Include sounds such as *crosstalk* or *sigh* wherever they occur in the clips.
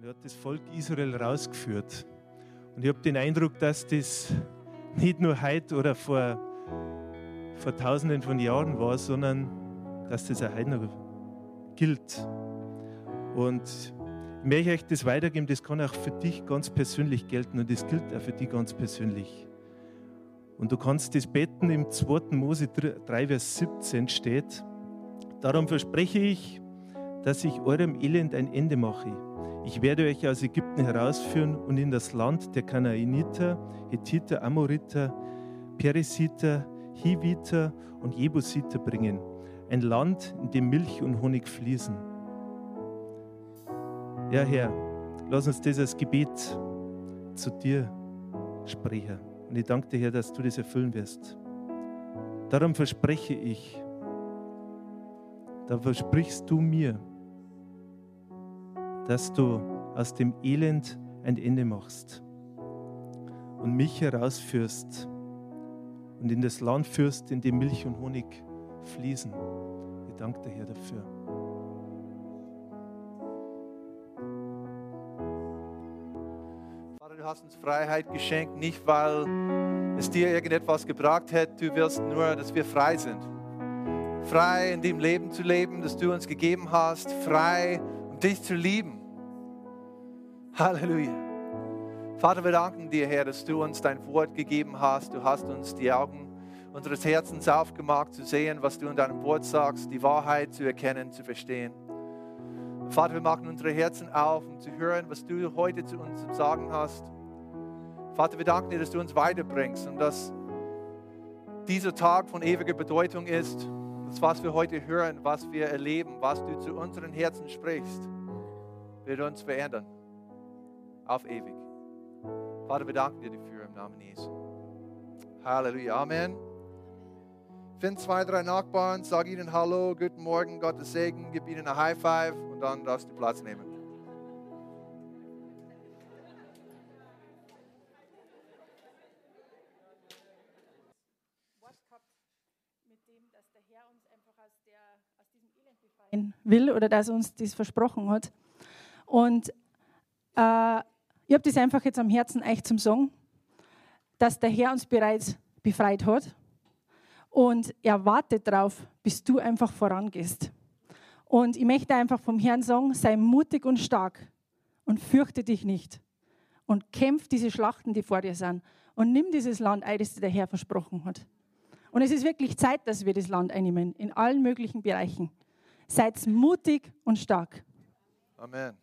Und er hat das Volk Israel rausgeführt. Und ich habe den Eindruck, dass das nicht nur heute oder vor, vor tausenden von Jahren war, sondern dass das auch heute noch gilt. Und ich möchte euch das weitergeben, das kann auch für dich ganz persönlich gelten und das gilt auch für dich ganz persönlich. Und du kannst das beten im 2. Mose 3, Vers 17 steht, darum verspreche ich, dass ich eurem Elend ein Ende mache. Ich werde euch aus Ägypten herausführen und in das Land der Kanaaniter, Hethiter, Amoriter, Perisiter, Hiviter und Jebusiter bringen. Ein Land, in dem Milch und Honig fließen. Ja, Herr, lass uns als Gebet zu dir sprechen. Und ich danke dir, Herr, dass du das erfüllen wirst. Darum verspreche ich, da versprichst du mir, dass du aus dem Elend ein Ende machst und mich herausführst und in das Land führst, in dem Milch und Honig fließen. Ich danke dir, Herr, dafür. Vater, du hast uns Freiheit geschenkt, nicht weil es dir irgendetwas gebracht hätte, du wirst nur, dass wir frei sind. Frei in dem Leben zu leben, das du uns gegeben hast, frei, um dich zu lieben. Halleluja. Vater, wir danken dir, Herr, dass du uns dein Wort gegeben hast. Du hast uns die Augen unseres Herzens aufgemacht, zu sehen, was du in deinem Wort sagst, die Wahrheit zu erkennen, zu verstehen. Vater, wir machen unsere Herzen auf, um zu hören, was du heute zu uns zu sagen hast. Vater, wir danken dir, dass du uns weiterbringst und dass dieser Tag von ewiger Bedeutung ist. Das, was wir heute hören, was wir erleben, was du zu unseren Herzen sprichst, wird uns verändern. Auf ewig. Vater, wir danken dir dafür im Namen Jesu. Halleluja. Amen. Find zwei, drei Nachbarn, sag ihnen Hallo, guten Morgen, Gottes Segen, gib ihnen ein High Five und dann darfst du Platz nehmen. will oder dass uns das versprochen hat. Und äh, ich habe das einfach jetzt am Herzen euch zum Sagen, dass der Herr uns bereits befreit hat und er wartet darauf, bis du einfach vorangehst. Und ich möchte einfach vom Herrn sagen, sei mutig und stark und fürchte dich nicht und kämpf diese Schlachten, die vor dir sind und nimm dieses Land ein, das dir der Herr versprochen hat. Und es ist wirklich Zeit, dass wir das Land einnehmen, in allen möglichen Bereichen. Seid mutig und stark. Amen.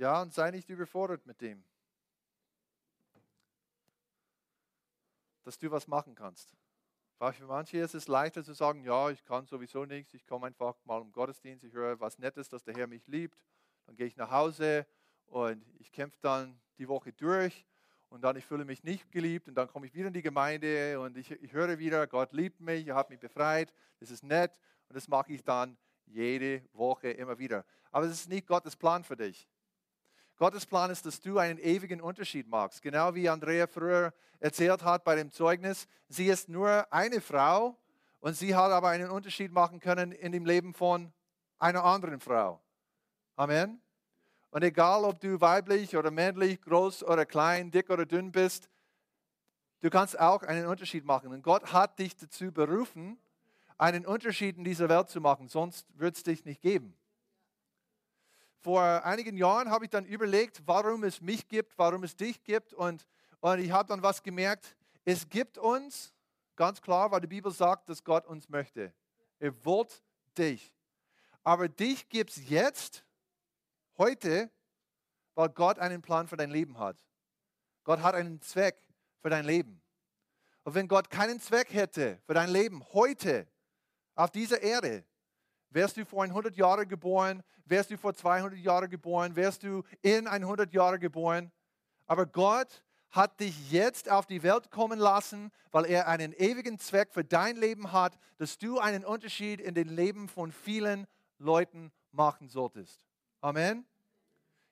Ja, und sei nicht überfordert mit dem, dass du was machen kannst. Für manche ist es leichter zu sagen, ja, ich kann sowieso nichts, ich komme einfach mal im Gottesdienst, ich höre was Nettes, dass der Herr mich liebt, dann gehe ich nach Hause und ich kämpfe dann die Woche durch und dann ich fühle mich nicht geliebt und dann komme ich wieder in die Gemeinde und ich, ich höre wieder, Gott liebt mich, er hat mich befreit, das ist nett und das mache ich dann jede Woche immer wieder. Aber es ist nicht Gottes Plan für dich. Gottes Plan ist, dass du einen ewigen Unterschied machst. Genau wie Andrea früher erzählt hat bei dem Zeugnis. Sie ist nur eine Frau und sie hat aber einen Unterschied machen können in dem Leben von einer anderen Frau. Amen. Und egal, ob du weiblich oder männlich, groß oder klein, dick oder dünn bist, du kannst auch einen Unterschied machen. Und Gott hat dich dazu berufen, einen Unterschied in dieser Welt zu machen, sonst wird es dich nicht geben. Vor einigen Jahren habe ich dann überlegt, warum es mich gibt, warum es dich gibt. Und, und ich habe dann was gemerkt, es gibt uns, ganz klar, weil die Bibel sagt, dass Gott uns möchte. Er wollte dich. Aber dich gibt es jetzt Heute, weil Gott einen Plan für dein Leben hat. Gott hat einen Zweck für dein Leben. Und wenn Gott keinen Zweck hätte für dein Leben heute auf dieser Erde, wärst du vor 100 Jahren geboren, wärst du vor 200 Jahren geboren, wärst du in 100 Jahren geboren. Aber Gott hat dich jetzt auf die Welt kommen lassen, weil er einen ewigen Zweck für dein Leben hat, dass du einen Unterschied in den Leben von vielen Leuten machen solltest. Amen.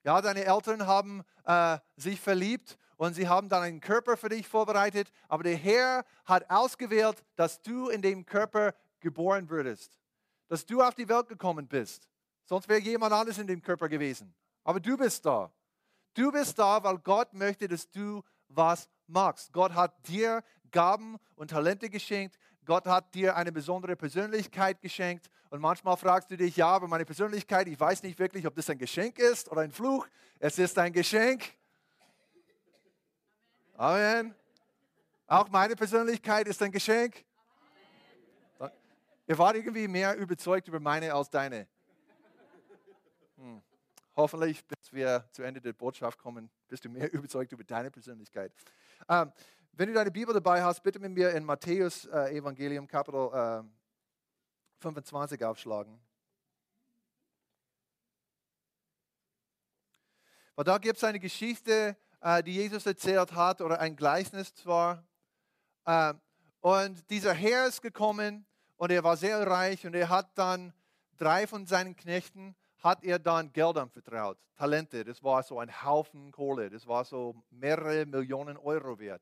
Ja, deine Eltern haben äh, sich verliebt und sie haben dann einen Körper für dich vorbereitet, aber der Herr hat ausgewählt, dass du in dem Körper geboren würdest, dass du auf die Welt gekommen bist. Sonst wäre jemand anderes in dem Körper gewesen. Aber du bist da. Du bist da, weil Gott möchte, dass du was machst. Gott hat dir Gaben und Talente geschenkt. Gott hat dir eine besondere Persönlichkeit geschenkt. Und manchmal fragst du dich, ja, aber meine Persönlichkeit, ich weiß nicht wirklich, ob das ein Geschenk ist oder ein Fluch. Es ist ein Geschenk. Amen. Auch meine Persönlichkeit ist ein Geschenk. Ihr wart irgendwie mehr überzeugt über meine als deine. Hm. Hoffentlich, bis wir zu Ende der Botschaft kommen, bist du mehr *laughs* überzeugt über deine Persönlichkeit. Ähm, wenn du deine Bibel dabei hast, bitte mit mir in Matthäus äh, Evangelium Kapitel äh, 25 aufschlagen. Weil da gibt es eine Geschichte, äh, die Jesus erzählt hat, oder ein Gleichnis zwar. Äh, und dieser Herr ist gekommen und er war sehr reich und er hat dann drei von seinen Knechten hat er dann Geld anvertraut, Talente. Das war so ein Haufen Kohle, das war so mehrere Millionen Euro wert.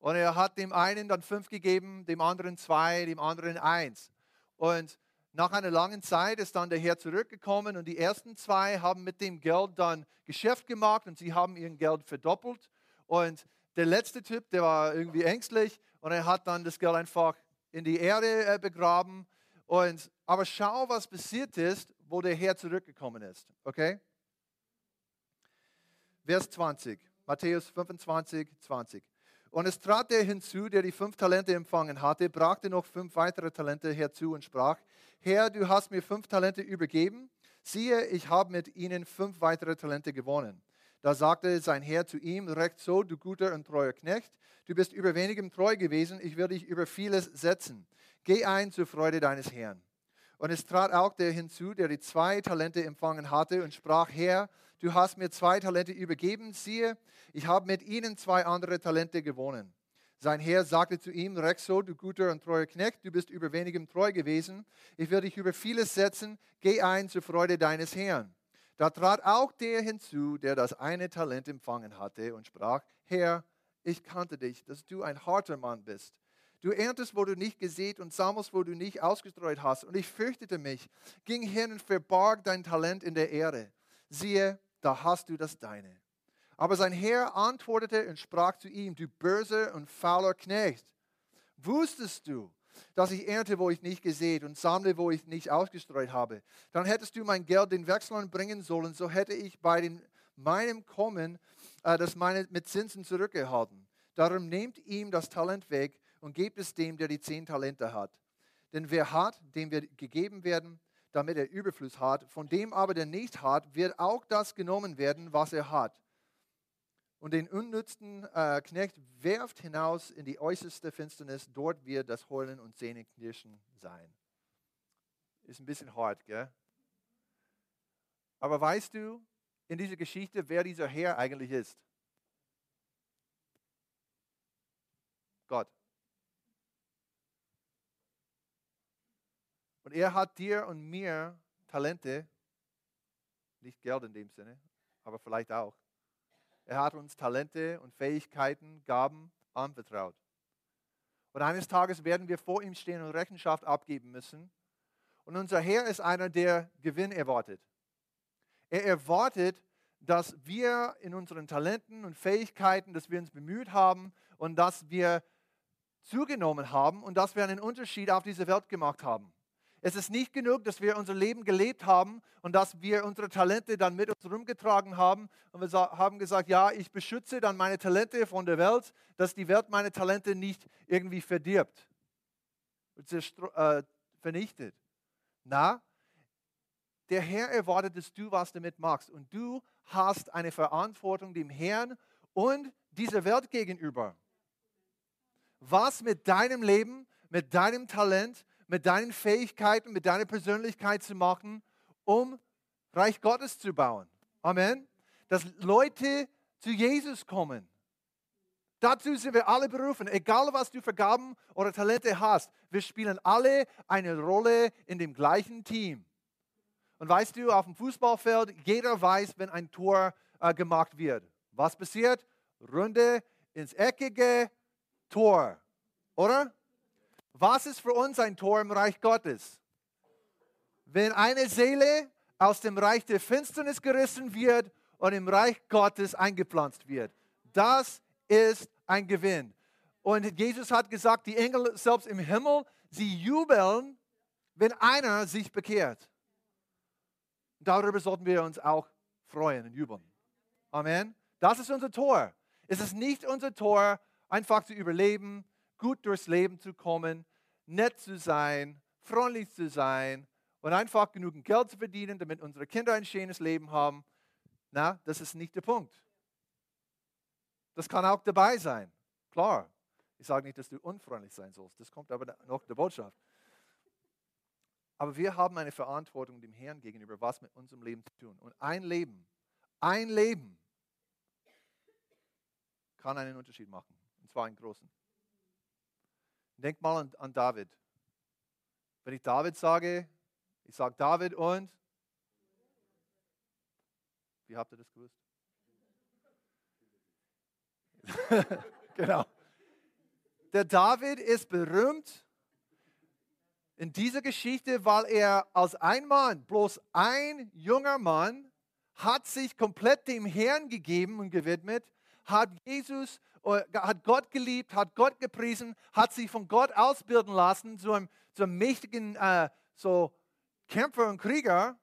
Und er hat dem einen dann fünf gegeben, dem anderen zwei, dem anderen eins. Und nach einer langen Zeit ist dann der Herr zurückgekommen und die ersten zwei haben mit dem Geld dann Geschäft gemacht und sie haben ihr Geld verdoppelt. Und der letzte Typ, der war irgendwie ängstlich und er hat dann das Geld einfach in die Erde äh, begraben. Und, aber schau, was passiert ist, wo der Herr zurückgekommen ist. Okay? Vers 20, Matthäus 25, 20. Und es trat der hinzu, der die fünf Talente empfangen hatte, brachte noch fünf weitere Talente herzu und sprach, Herr, du hast mir fünf Talente übergeben, siehe, ich habe mit ihnen fünf weitere Talente gewonnen. Da sagte sein Herr zu ihm, recht so, du guter und treuer Knecht, du bist über wenigem treu gewesen, ich will dich über vieles setzen. Geh ein zur Freude deines Herrn. Und es trat auch der hinzu, der die zwei Talente empfangen hatte und sprach, Herr, du hast mir zwei Talente übergeben, siehe, ich habe mit ihnen zwei andere Talente gewonnen. Sein Herr sagte zu ihm, Rexo, du guter und treuer Knecht, du bist über wenigem treu gewesen, ich werde dich über vieles setzen, geh ein zur Freude deines Herrn. Da trat auch der hinzu, der das eine Talent empfangen hatte und sprach, Herr, ich kannte dich, dass du ein harter Mann bist Du erntest, wo du nicht gesät und sammelst, wo du nicht ausgestreut hast. Und ich fürchtete mich, ging hin und verbarg dein Talent in der Erde. Siehe, da hast du das deine. Aber sein Herr antwortete und sprach zu ihm, du böser und fauler Knecht, wusstest du, dass ich ernte, wo ich nicht gesät und sammle, wo ich nicht ausgestreut habe. Dann hättest du mein Geld den Wechseln bringen sollen, so hätte ich bei den, meinem Kommen äh, das meine mit Zinsen zurückgehalten. Darum nehmt ihm das Talent weg und gebt es dem, der die zehn Talente hat. Denn wer hat, dem wird gegeben werden, damit er Überfluss hat. Von dem aber, der nicht hat, wird auch das genommen werden, was er hat. Und den unnützen äh, Knecht werft hinaus in die äußerste Finsternis. Dort wird das Heulen und Zähneknirschen sein. Ist ein bisschen hart, gell? Aber weißt du in dieser Geschichte, wer dieser Herr eigentlich ist? Gott. Und er hat dir und mir Talente, nicht Geld in dem Sinne, aber vielleicht auch. Er hat uns Talente und Fähigkeiten, Gaben anvertraut. Und eines Tages werden wir vor ihm stehen und Rechenschaft abgeben müssen. Und unser Herr ist einer, der Gewinn erwartet. Er erwartet, dass wir in unseren Talenten und Fähigkeiten, dass wir uns bemüht haben und dass wir zugenommen haben und dass wir einen Unterschied auf dieser Welt gemacht haben. Es ist nicht genug, dass wir unser Leben gelebt haben und dass wir unsere Talente dann mit uns rumgetragen haben und wir haben gesagt, ja, ich beschütze dann meine Talente von der Welt, dass die Welt meine Talente nicht irgendwie verdirbt und äh, vernichtet. Na, der Herr erwartet, dass du was damit machst und du hast eine Verantwortung dem Herrn und dieser Welt gegenüber. Was mit deinem Leben, mit deinem Talent, mit deinen Fähigkeiten, mit deiner Persönlichkeit zu machen, um Reich Gottes zu bauen. Amen. Dass Leute zu Jesus kommen. Dazu sind wir alle berufen, egal was du für Gaben oder Talente hast. Wir spielen alle eine Rolle in dem gleichen Team. Und weißt du, auf dem Fußballfeld, jeder weiß, wenn ein Tor äh, gemacht wird. Was passiert? Runde ins eckige Tor. Oder? Was ist für uns ein Tor im Reich Gottes? Wenn eine Seele aus dem Reich der Finsternis gerissen wird und im Reich Gottes eingepflanzt wird. Das ist ein Gewinn. Und Jesus hat gesagt, die Engel selbst im Himmel, sie jubeln, wenn einer sich bekehrt. Darüber sollten wir uns auch freuen und jubeln. Amen. Das ist unser Tor. Es ist nicht unser Tor, einfach zu überleben, gut durchs Leben zu kommen, nett zu sein, freundlich zu sein und einfach genügend Geld zu verdienen, damit unsere Kinder ein schönes Leben haben. Na, das ist nicht der Punkt. Das kann auch dabei sein. Klar. Ich sage nicht, dass du unfreundlich sein sollst. Das kommt aber noch der Botschaft. Aber wir haben eine Verantwortung dem Herrn gegenüber, was mit unserem Leben zu tun. Und ein Leben, ein Leben kann einen Unterschied machen. Und zwar einen großen. Denk mal an, an David. Wenn ich David sage, ich sage David und wie habt ihr das gewusst? *laughs* genau. Der David ist berühmt in dieser Geschichte, weil er als ein Mann, bloß ein junger Mann, hat sich komplett dem Herrn gegeben und gewidmet, hat Jesus, hat Gott geliebt, hat Gott gepriesen, hat sich von Gott ausbilden lassen zu einem, zu einem mächtigen äh, so Kämpfer und Krieger.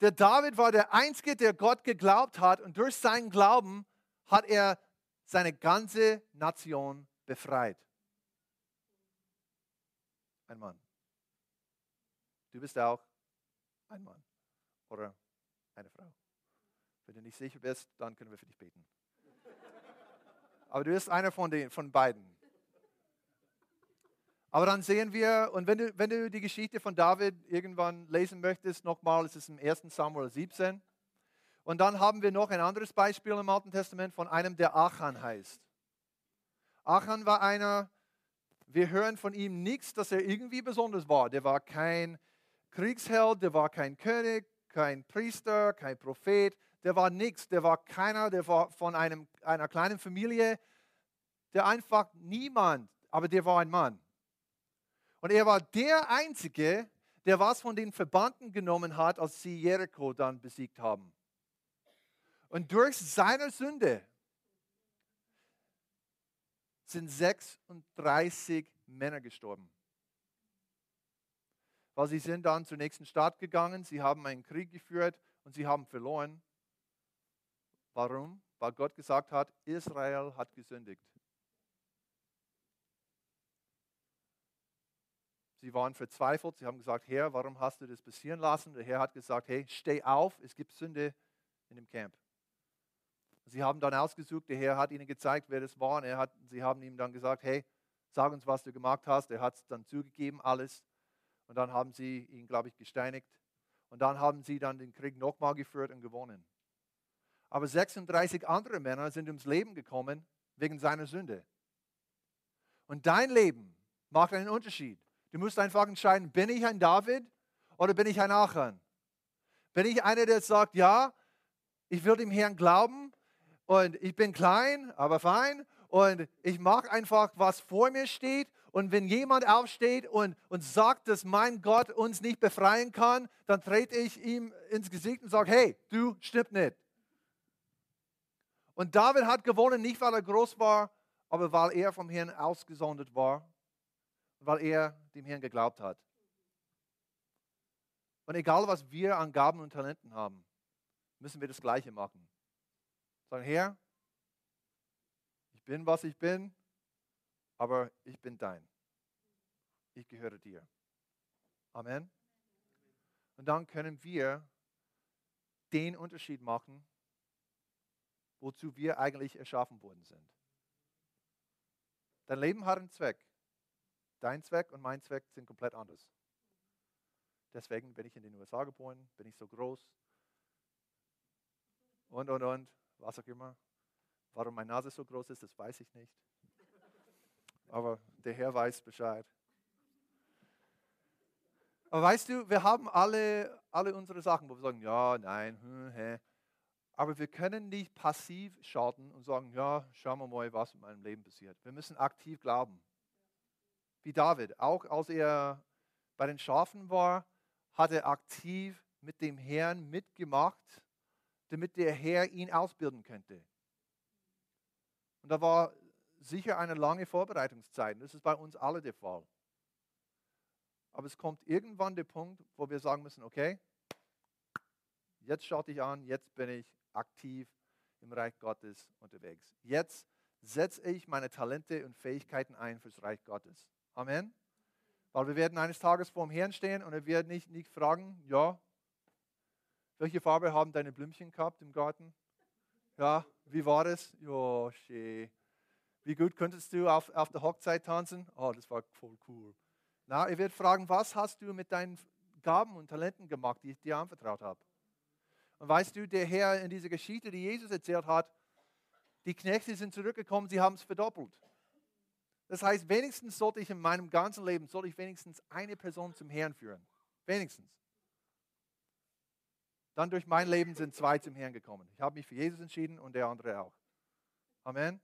Der David war der Einzige, der Gott geglaubt hat und durch seinen Glauben hat er seine ganze Nation befreit. Ein Mann. Du bist auch ein Mann oder eine Frau. Wenn du nicht sicher bist, dann können wir für dich beten. Aber du bist einer von, den, von beiden. Aber dann sehen wir, und wenn du, wenn du die Geschichte von David irgendwann lesen möchtest, nochmal, es ist im 1. Samuel 17. Und dann haben wir noch ein anderes Beispiel im Alten Testament von einem, der Achan heißt. Achan war einer, wir hören von ihm nichts, dass er irgendwie besonders war. Der war kein Kriegsheld, der war kein König, kein Priester, kein Prophet, der war nichts, der war keiner, der war von einem, einer kleinen Familie, der einfach niemand, aber der war ein Mann. Und er war der Einzige, der was von den Verbanden genommen hat, als sie Jericho dann besiegt haben. Und durch seine Sünde sind 36 Männer gestorben. Weil sie sind dann zur nächsten Stadt gegangen, sie haben einen Krieg geführt und sie haben verloren. Warum? Weil Gott gesagt hat, Israel hat gesündigt. Sie waren verzweifelt, sie haben gesagt, Herr, warum hast du das passieren lassen? Der Herr hat gesagt, hey, steh auf, es gibt Sünde in dem Camp. Sie haben dann ausgesucht, der Herr hat ihnen gezeigt, wer das war. Er hat, sie haben ihm dann gesagt, hey, sag uns, was du gemacht hast. Er hat es dann zugegeben, alles. Und dann haben sie ihn, glaube ich, gesteinigt. Und dann haben sie dann den Krieg nochmal geführt und gewonnen. Aber 36 andere Männer sind ums Leben gekommen wegen seiner Sünde. Und dein Leben macht einen Unterschied. Du musst einfach entscheiden, bin ich ein David oder bin ich ein Achan? Bin ich einer, der sagt, ja, ich will dem Herrn glauben, und ich bin klein, aber fein und ich mag einfach, was vor mir steht. Und wenn jemand aufsteht und, und sagt, dass mein Gott uns nicht befreien kann, dann trete ich ihm ins Gesicht und sage, hey, du stimmt nicht. Und David hat gewonnen, nicht weil er groß war, aber weil er vom Herrn ausgesondert war, weil er dem Herrn geglaubt hat. Und egal, was wir an Gaben und Talenten haben, müssen wir das Gleiche machen. Sagen, Herr, ich bin, was ich bin, aber ich bin dein. Ich gehöre dir. Amen. Und dann können wir den Unterschied machen, wozu wir eigentlich erschaffen worden sind. Dein Leben hat einen Zweck. Dein Zweck und mein Zweck sind komplett anders. Deswegen bin ich in den USA geboren, bin ich so groß und, und, und was auch immer. Warum meine Nase so groß ist, das weiß ich nicht. Aber der Herr weiß Bescheid. Aber weißt du, wir haben alle, alle unsere Sachen, wo wir sagen, ja, nein, hm, hä. Aber wir können nicht passiv schauen und sagen, ja, schauen wir mal, was in meinem Leben passiert. Wir müssen aktiv glauben. Wie David, auch als er bei den Schafen war, hat er aktiv mit dem Herrn mitgemacht, damit der Herr ihn ausbilden könnte. Und da war sicher eine lange Vorbereitungszeit. Das ist bei uns alle der Fall. Aber es kommt irgendwann der Punkt, wo wir sagen müssen, okay, jetzt schaute ich an, jetzt bin ich aktiv im Reich Gottes unterwegs. Jetzt setze ich meine Talente und Fähigkeiten ein fürs Reich Gottes. Amen. Weil wir werden eines Tages vor dem Herrn stehen und er wird nicht, nicht fragen, ja, welche Farbe haben deine Blümchen gehabt im Garten? Ja, wie war es? Ja, schön. Wie gut könntest du auf, auf der Hochzeit tanzen? Oh, das war voll cool. Na, er wird fragen, was hast du mit deinen Gaben und Talenten gemacht, die ich dir anvertraut habe? Und weißt du, der Herr in dieser Geschichte, die Jesus erzählt hat, die Knechte sind zurückgekommen, sie haben es verdoppelt. Das heißt, wenigstens sollte ich in meinem ganzen Leben, sollte ich wenigstens eine Person zum Herrn führen. Wenigstens. Dann durch mein Leben sind zwei zum Herrn gekommen. Ich habe mich für Jesus entschieden und der andere auch. Amen.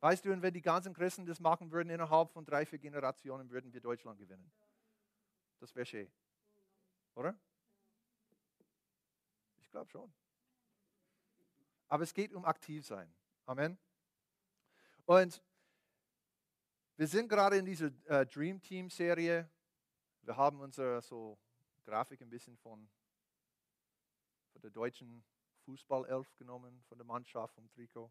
Weißt du, und wenn die ganzen Christen das machen würden, innerhalb von drei, vier Generationen würden wir Deutschland gewinnen. Das wäre schön. Oder? Ich glaube schon. Aber es geht um aktiv sein. Amen. Und wir sind gerade in dieser äh, Dream Team Serie. Wir haben unsere so Grafik ein bisschen von, von der deutschen Fußballelf genommen, von der Mannschaft, vom Trikot.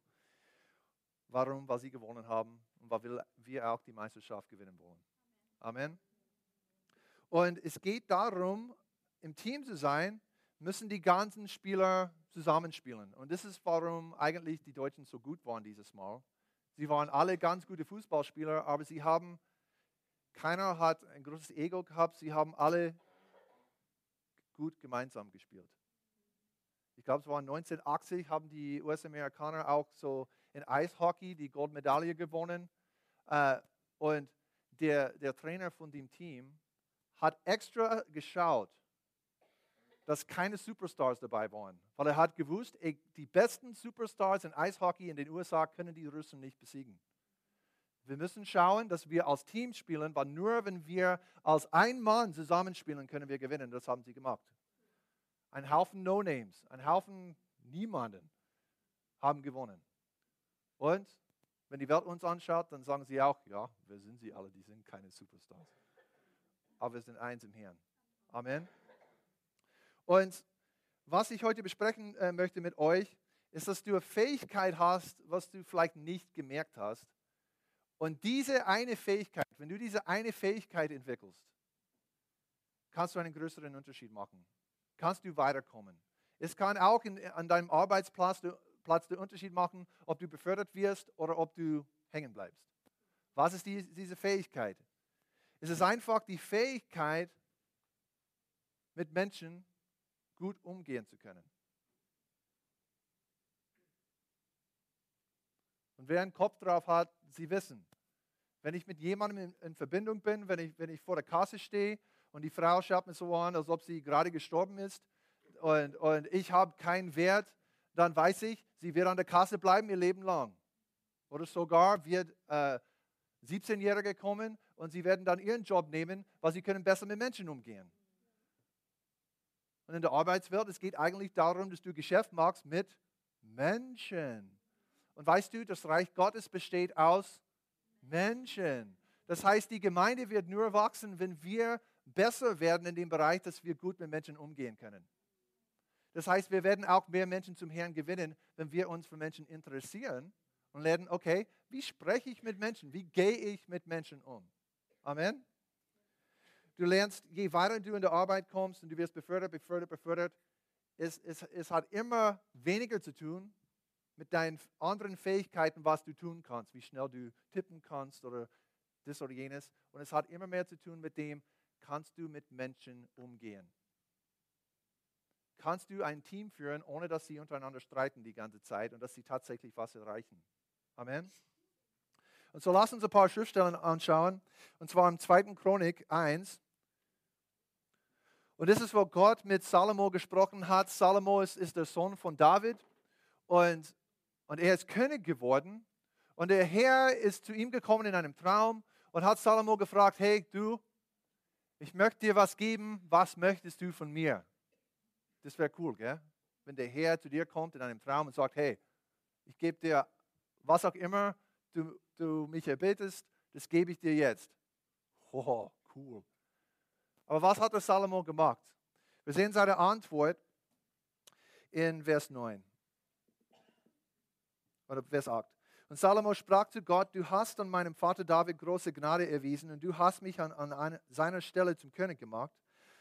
Warum? Weil sie gewonnen haben und weil wir auch die Meisterschaft gewinnen wollen. Amen. Und es geht darum, im Team zu sein, müssen die ganzen Spieler zusammenspielen. Und das ist, warum eigentlich die Deutschen so gut waren dieses Mal. Sie waren alle ganz gute Fußballspieler, aber sie haben, keiner hat ein großes Ego gehabt, sie haben alle gut gemeinsam gespielt. Ich glaube, es war 1980, haben die US-Amerikaner auch so in Eishockey die Goldmedaille gewonnen. Äh, und der, der Trainer von dem Team hat extra geschaut, dass keine Superstars dabei waren. Weil er hat gewusst, die besten Superstars in Eishockey in den USA können die Russen nicht besiegen. Wir müssen schauen, dass wir als Team spielen, weil nur wenn wir als ein Mann zusammenspielen, können wir gewinnen. Das haben sie gemacht. Ein Haufen No-Names, ein Haufen Niemanden haben gewonnen. Und wenn die Welt uns anschaut, dann sagen sie auch, ja, wer sind sie alle? Die sind keine Superstars. Aber wir sind eins im Herrn. Amen. Und was ich heute besprechen äh, möchte mit euch, ist, dass du eine Fähigkeit hast, was du vielleicht nicht gemerkt hast. Und diese eine Fähigkeit, wenn du diese eine Fähigkeit entwickelst, kannst du einen größeren Unterschied machen. Kannst du weiterkommen. Es kann auch in, an deinem Arbeitsplatz Platz den Unterschied machen, ob du befördert wirst oder ob du hängen bleibst. Was ist die, diese Fähigkeit? Es ist einfach die Fähigkeit, mit Menschen gut umgehen zu können. Und wer einen Kopf drauf hat, sie wissen, wenn ich mit jemandem in, in, Verbindung bin, wenn ich, wenn ich vor der Kasse stehe und die Frau schaut mir so an, als ob sie gerade gestorben ist und, und ich habe keinen Wert, dann weiß ich, sie wird an der Kasse bleiben ihr Leben lang. Oder sogar wird äh, 17-Jährige kommen und sie werden dann ihren Job nehmen, weil sie können besser mit Menschen umgehen. Und in der Arbeitswelt, es geht eigentlich darum, dass du Geschäft machst mit Menschen. Und weißt du, das Reich Gottes besteht aus Menschen. Das heißt, die Gemeinde wird nur wachsen, wenn wir besser werden in dem Bereich, dass wir gut mit Menschen umgehen können. Das heißt, wir werden auch mehr Menschen zum Herrn gewinnen, wenn wir uns für Menschen interessieren und lernen, okay, wie spreche ich mit Menschen? Wie gehe ich mit Menschen um? Amen. Du lernst, je weiter du in der Arbeit kommst und du wirst befördert, befördert, befördert, es, es, es hat immer weniger zu tun mit deinen anderen Fähigkeiten, was du tun kannst, wie schnell du tippen kannst oder das oder jenes. Und es hat immer mehr zu tun mit dem, kannst du mit Menschen umgehen. Kannst du ein Team führen, ohne dass sie untereinander streiten die ganze Zeit und dass sie tatsächlich was erreichen. Amen. Und so lass uns ein paar Schriftstellen anschauen, und zwar im 2. Chronik 1. Und das ist, wo Gott mit Salomo gesprochen hat. Salomo ist, ist der Sohn von David und, und er ist König geworden. Und der Herr ist zu ihm gekommen in einem Traum und hat Salomo gefragt, hey du, ich möchte dir was geben, was möchtest du von mir? Das wäre cool, gell? wenn der Herr zu dir kommt in einem Traum und sagt, hey, ich gebe dir was auch immer du, du mich erbetest, das gebe ich dir jetzt. Oh, cool. Aber was hat der Salomo gemacht? Wir sehen seine Antwort in Vers 9 oder Vers 8. Und Salomo sprach zu Gott, du hast an meinem Vater David große Gnade erwiesen und du hast mich an, an eine, seiner Stelle zum König gemacht.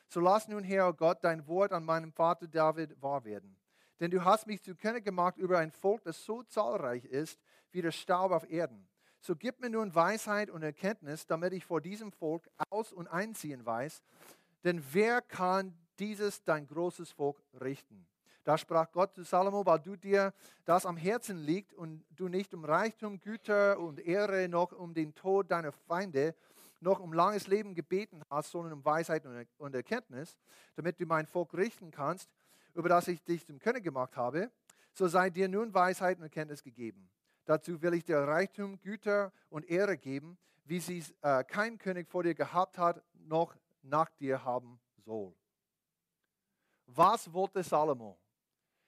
So lass nun, Herr oh Gott, dein Wort an meinem Vater David wahr werden. Denn du hast mich zum König gemacht über ein Volk, das so zahlreich ist wie der Staub auf Erden. So gib mir nun Weisheit und Erkenntnis, damit ich vor diesem Volk aus- und einziehen weiß. Denn wer kann dieses dein großes Volk richten? Da sprach Gott zu Salomo, weil du dir das am Herzen liegt und du nicht um Reichtum, Güter und Ehre noch um den Tod deiner Feinde noch um langes Leben gebeten hast, sondern um Weisheit und Erkenntnis, damit du mein Volk richten kannst, über das ich dich zum König gemacht habe, so sei dir nun Weisheit und Erkenntnis gegeben. Dazu will ich dir Reichtum, Güter und Ehre geben, wie sie äh, kein König vor dir gehabt hat, noch nach dir haben soll. Was wollte Salomo?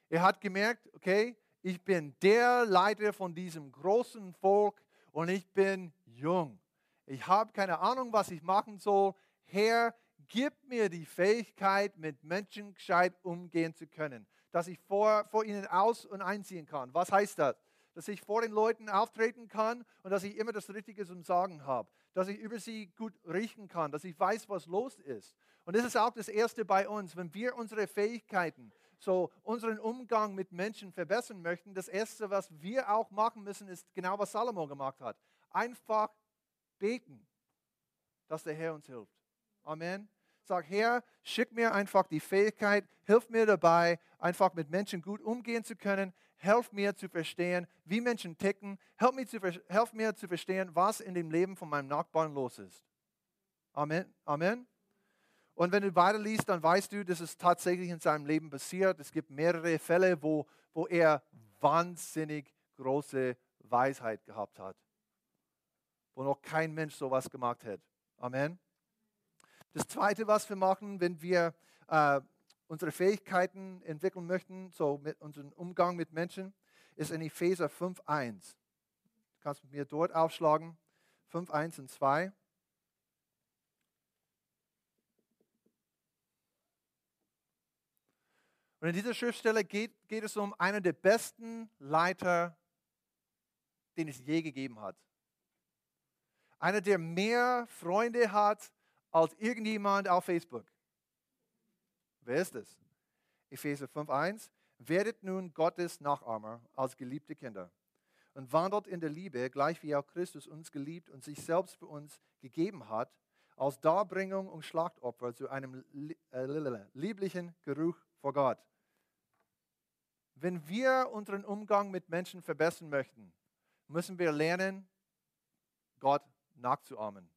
Er hat gemerkt, okay, ich bin der Leiter von diesem großen Volk und ich bin jung. Ich habe keine Ahnung, was ich machen soll. Herr, gib mir die Fähigkeit, mit Menschen gescheit umgehen zu können, dass ich vor, vor ihnen aus- und einziehen kann. Was heißt das? Dass ich vor den Leuten auftreten kann und dass ich immer das Richtige zum Sagen habe, dass ich über sie gut riechen kann, dass ich weiß, was los ist. Und das ist auch das Erste bei uns, wenn wir unsere Fähigkeiten, so unseren Umgang mit Menschen verbessern möchten, das Erste, was wir auch machen müssen, ist genau, was Salomo gemacht hat. Einfach beten, dass der Herr uns hilft. Amen. Sag, Herr, schick mir einfach die Fähigkeit, hilf mir dabei, einfach mit Menschen gut umgehen zu können. Helf mir zu verstehen, wie Menschen ticken. Helf mir zu, helf mir zu verstehen, was in dem Leben von meinem Nachbarn los ist. Amen. Amen. Und wenn du weiterliest, dann weißt du, dass es tatsächlich in seinem Leben passiert. Es gibt mehrere Fälle, wo, wo er wahnsinnig große Weisheit gehabt hat, wo noch kein Mensch sowas gemacht hat. Amen. Das Zweite, was wir machen, wenn wir äh, unsere Fähigkeiten entwickeln möchten, so mit unserem Umgang mit Menschen, ist in Epheser 5.1. Du kannst mit mir dort aufschlagen. 5.1 und 2. Und in dieser Schriftstelle geht, geht es um einen der besten Leiter, den es je gegeben hat. Einer, der mehr Freunde hat als irgendjemand auf Facebook. Wer ist es? Epheser 5.1. Werdet nun Gottes Nachahmer als geliebte Kinder und wandelt in der Liebe, gleich wie auch Christus uns geliebt und sich selbst für uns gegeben hat, als Darbringung und Schlachtopfer zu einem äh, lieblichen Geruch vor Gott. Wenn wir unseren Umgang mit Menschen verbessern möchten, müssen wir lernen, Gott nachzuahmen.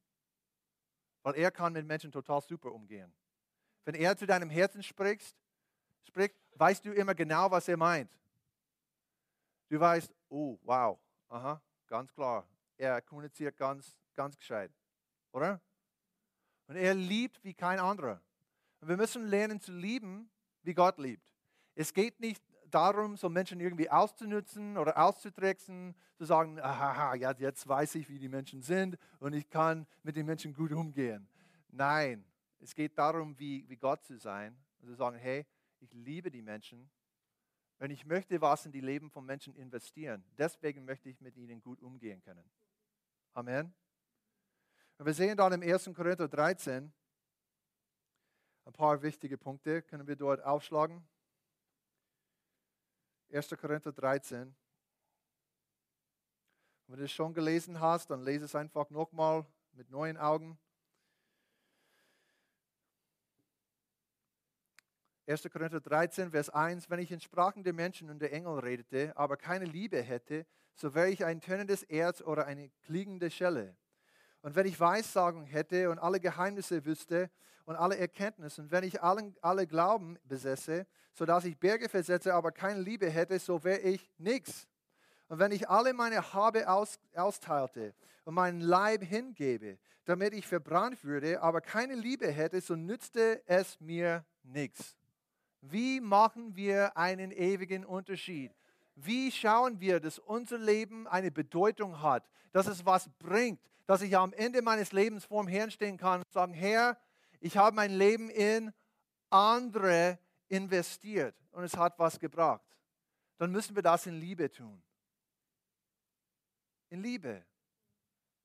Weil er kann mit Menschen total super umgehen. Wenn er zu deinem Herzen spricht, spricht, weißt du immer genau, was er meint. Du weißt, oh, wow, aha, ganz klar. Er kommuniziert ganz, ganz gescheit. Oder? Und er liebt wie kein anderer. Und wir müssen lernen zu lieben, wie Gott liebt. Es geht nicht darum, so Menschen irgendwie auszunutzen oder auszutricksen, zu sagen, aha, ja, jetzt weiß ich, wie die Menschen sind und ich kann mit den Menschen gut umgehen. Nein, es geht darum, wie, wie Gott zu sein und zu sagen, hey, ich liebe die Menschen und ich möchte was in die Leben von Menschen investieren. Deswegen möchte ich mit ihnen gut umgehen können. Amen. Und wir sehen dann im 1. Korinther 13 ein paar wichtige Punkte, können wir dort aufschlagen. 1. Korinther 13. Wenn du es schon gelesen hast, dann lese es einfach nochmal mit neuen Augen. 1. Korinther 13, Vers 1, wenn ich in Sprachen der Menschen und der Engel redete, aber keine Liebe hätte, so wäre ich ein tönendes Erz oder eine kliegende Schelle. Und wenn ich Weissagung hätte und alle Geheimnisse wüsste und alle Erkenntnisse und wenn ich allen, alle Glauben besäße, sodass ich Berge versetze, aber keine Liebe hätte, so wäre ich nichts. Und wenn ich alle meine Habe aus, austeilte und meinen Leib hingebe, damit ich verbrannt würde, aber keine Liebe hätte, so nützte es mir nichts. Wie machen wir einen ewigen Unterschied? Wie schauen wir, dass unser Leben eine Bedeutung hat, dass es was bringt, dass ich am Ende meines Lebens vor dem Herrn stehen kann und sagen, Herr, ich habe mein Leben in andere investiert und es hat was gebracht. Dann müssen wir das in Liebe tun. In Liebe.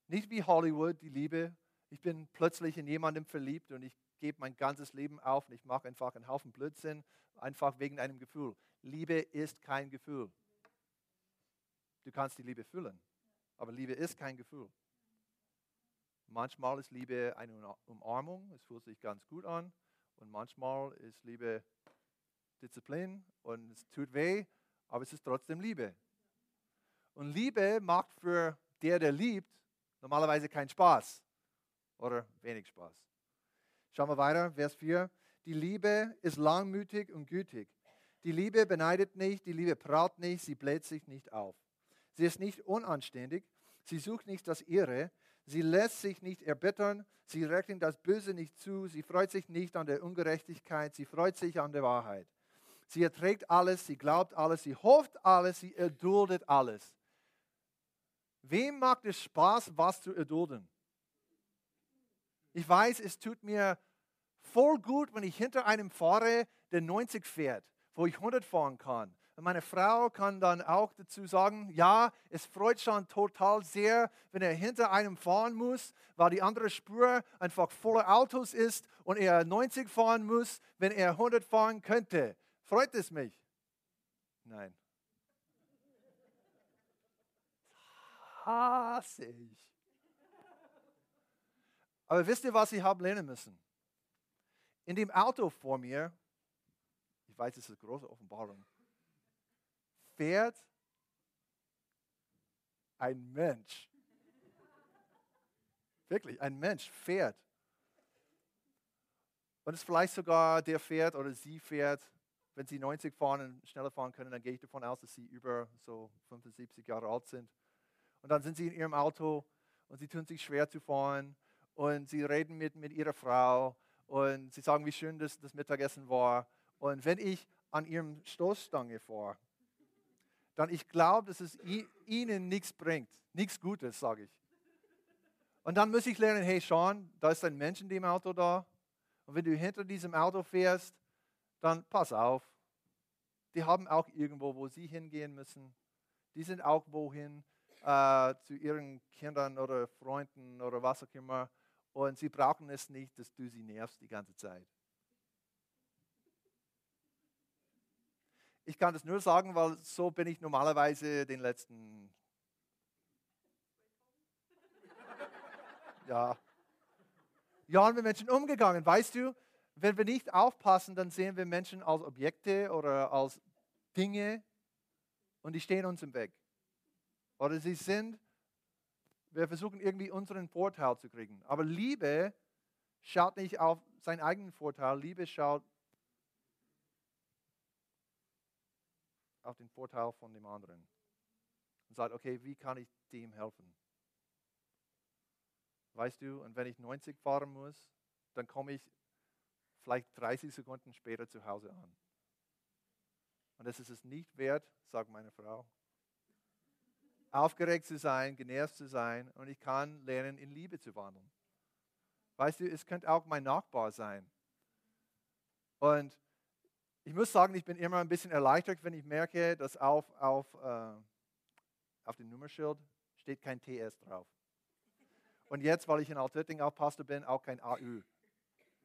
Nicht wie Hollywood, die Liebe. Ich bin plötzlich in jemandem verliebt und ich gebe mein ganzes Leben auf und ich mache einfach einen Haufen Blödsinn, einfach wegen einem Gefühl. Liebe ist kein Gefühl. Du kannst die Liebe fühlen, aber Liebe ist kein Gefühl. Manchmal ist Liebe eine Umarmung, es fühlt sich ganz gut an. Und manchmal ist Liebe Disziplin und es tut weh, aber es ist trotzdem Liebe. Und Liebe macht für der, der liebt, normalerweise keinen Spaß oder wenig Spaß. Schauen wir weiter, Vers 4. Die Liebe ist langmütig und gütig. Die Liebe beneidet nicht, die Liebe praut nicht, sie bläht sich nicht auf. Sie ist nicht unanständig, sie sucht nicht das Ihre, sie lässt sich nicht erbittern, sie rechnet das Böse nicht zu, sie freut sich nicht an der Ungerechtigkeit, sie freut sich an der Wahrheit. Sie erträgt alles, sie glaubt alles, sie hofft alles, sie erduldet alles. Wem macht es Spaß, was zu erdulden? Ich weiß, es tut mir voll gut, wenn ich hinter einem fahre, der 90 fährt, wo ich 100 fahren kann. Meine Frau kann dann auch dazu sagen, ja, es freut schon total sehr, wenn er hinter einem fahren muss, weil die andere Spur einfach voller Autos ist und er 90 fahren muss, wenn er 100 fahren könnte. Freut es mich? Nein. hasse ich. Aber wisst ihr, was ich habe lernen müssen? In dem Auto vor mir, ich weiß, es ist eine große Offenbarung, fährt ein Mensch. Wirklich, ein Mensch fährt. Und es vielleicht sogar der fährt oder sie fährt, wenn sie 90 fahren und schneller fahren können, dann gehe ich davon aus, dass sie über so 75 Jahre alt sind. Und dann sind sie in ihrem Auto und sie tun sich schwer zu fahren und sie reden mit, mit ihrer Frau und sie sagen, wie schön das, das Mittagessen war. Und wenn ich an ihrem Stoßstange fahre, dann ich glaube, dass es ihnen nichts bringt, nichts Gutes, sage ich. Und dann muss ich lernen, hey Sean, da ist ein Mensch in dem Auto da. Und wenn du hinter diesem Auto fährst, dann pass auf. Die haben auch irgendwo, wo sie hingehen müssen. Die sind auch wohin, äh, zu ihren Kindern oder Freunden oder was auch immer. Und sie brauchen es nicht, dass du sie nervst die ganze Zeit. Ich kann das nur sagen, weil so bin ich normalerweise den letzten ja, Jahren mit Menschen umgegangen. Weißt du, wenn wir nicht aufpassen, dann sehen wir Menschen als Objekte oder als Dinge und die stehen uns im Weg. Oder sie sind, wir versuchen irgendwie unseren Vorteil zu kriegen. Aber Liebe schaut nicht auf seinen eigenen Vorteil, Liebe schaut auf den Vorteil von dem anderen. Und sagt, okay, wie kann ich dem helfen? Weißt du, und wenn ich 90 fahren muss, dann komme ich vielleicht 30 Sekunden später zu Hause an. Und das ist es nicht wert, sagt meine Frau, aufgeregt zu sein, genervt zu sein und ich kann lernen, in Liebe zu wandeln. Weißt du, es könnte auch mein Nachbar sein. Und ich muss sagen, ich bin immer ein bisschen erleichtert, wenn ich merke, dass auf, auf, äh, auf dem Nummerschild steht kein TS drauf. Und jetzt, weil ich in Altötting auch Pastor bin, auch kein AÜ.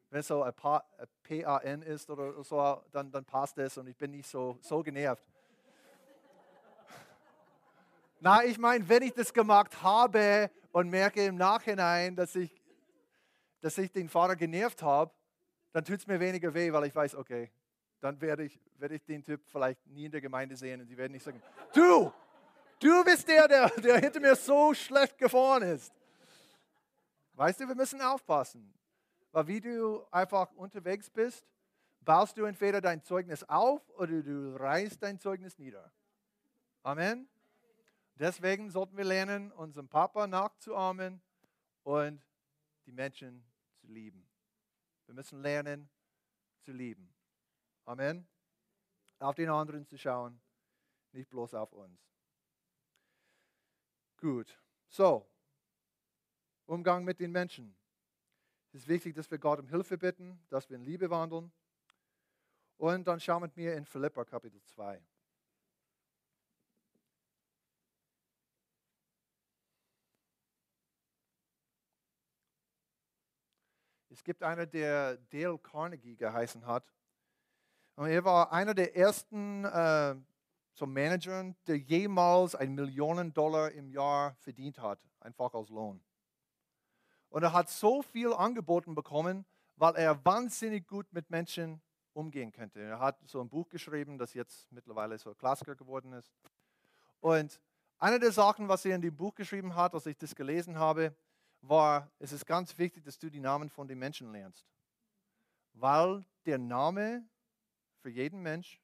Wenn es so ein, PAN ist oder so, dann, dann passt es und ich bin nicht so, so genervt. *laughs* Na, ich meine, wenn ich das gemacht habe und merke im Nachhinein, dass ich, dass ich den Fahrer genervt habe, dann tut es mir weniger weh, weil ich weiß, okay, dann werde ich, werde ich den Typ vielleicht nie in der Gemeinde sehen und sie werden nicht sagen, du, du bist der, der, der hinter mir so schlecht gefahren ist. Weißt du, wir müssen aufpassen, weil wie du einfach unterwegs bist, baust du entweder dein Zeugnis auf oder du reißt dein Zeugnis nieder. Amen. Deswegen sollten wir lernen, unserem Papa nachzuahmen und die Menschen zu lieben. Wir müssen lernen zu lieben. Amen. Auf den anderen zu schauen, nicht bloß auf uns. Gut. So, Umgang mit den Menschen. Es ist wichtig, dass wir Gott um Hilfe bitten, dass wir in Liebe wandeln. Und dann schau mit mir in Philippa Kapitel 2. Es gibt einer, der Dale Carnegie geheißen hat. Und er war einer der ersten äh, so Managern, der jemals ein Millionen Dollar im Jahr verdient hat, einfach als Lohn. Und er hat so viel angeboten bekommen, weil er wahnsinnig gut mit Menschen umgehen könnte. Er hat so ein Buch geschrieben, das jetzt mittlerweile so Klassiker geworden ist. Und eine der Sachen, was er in dem Buch geschrieben hat, als ich das gelesen habe, war, es ist ganz wichtig, dass du die Namen von den Menschen lernst. Weil der Name für jeden Mensch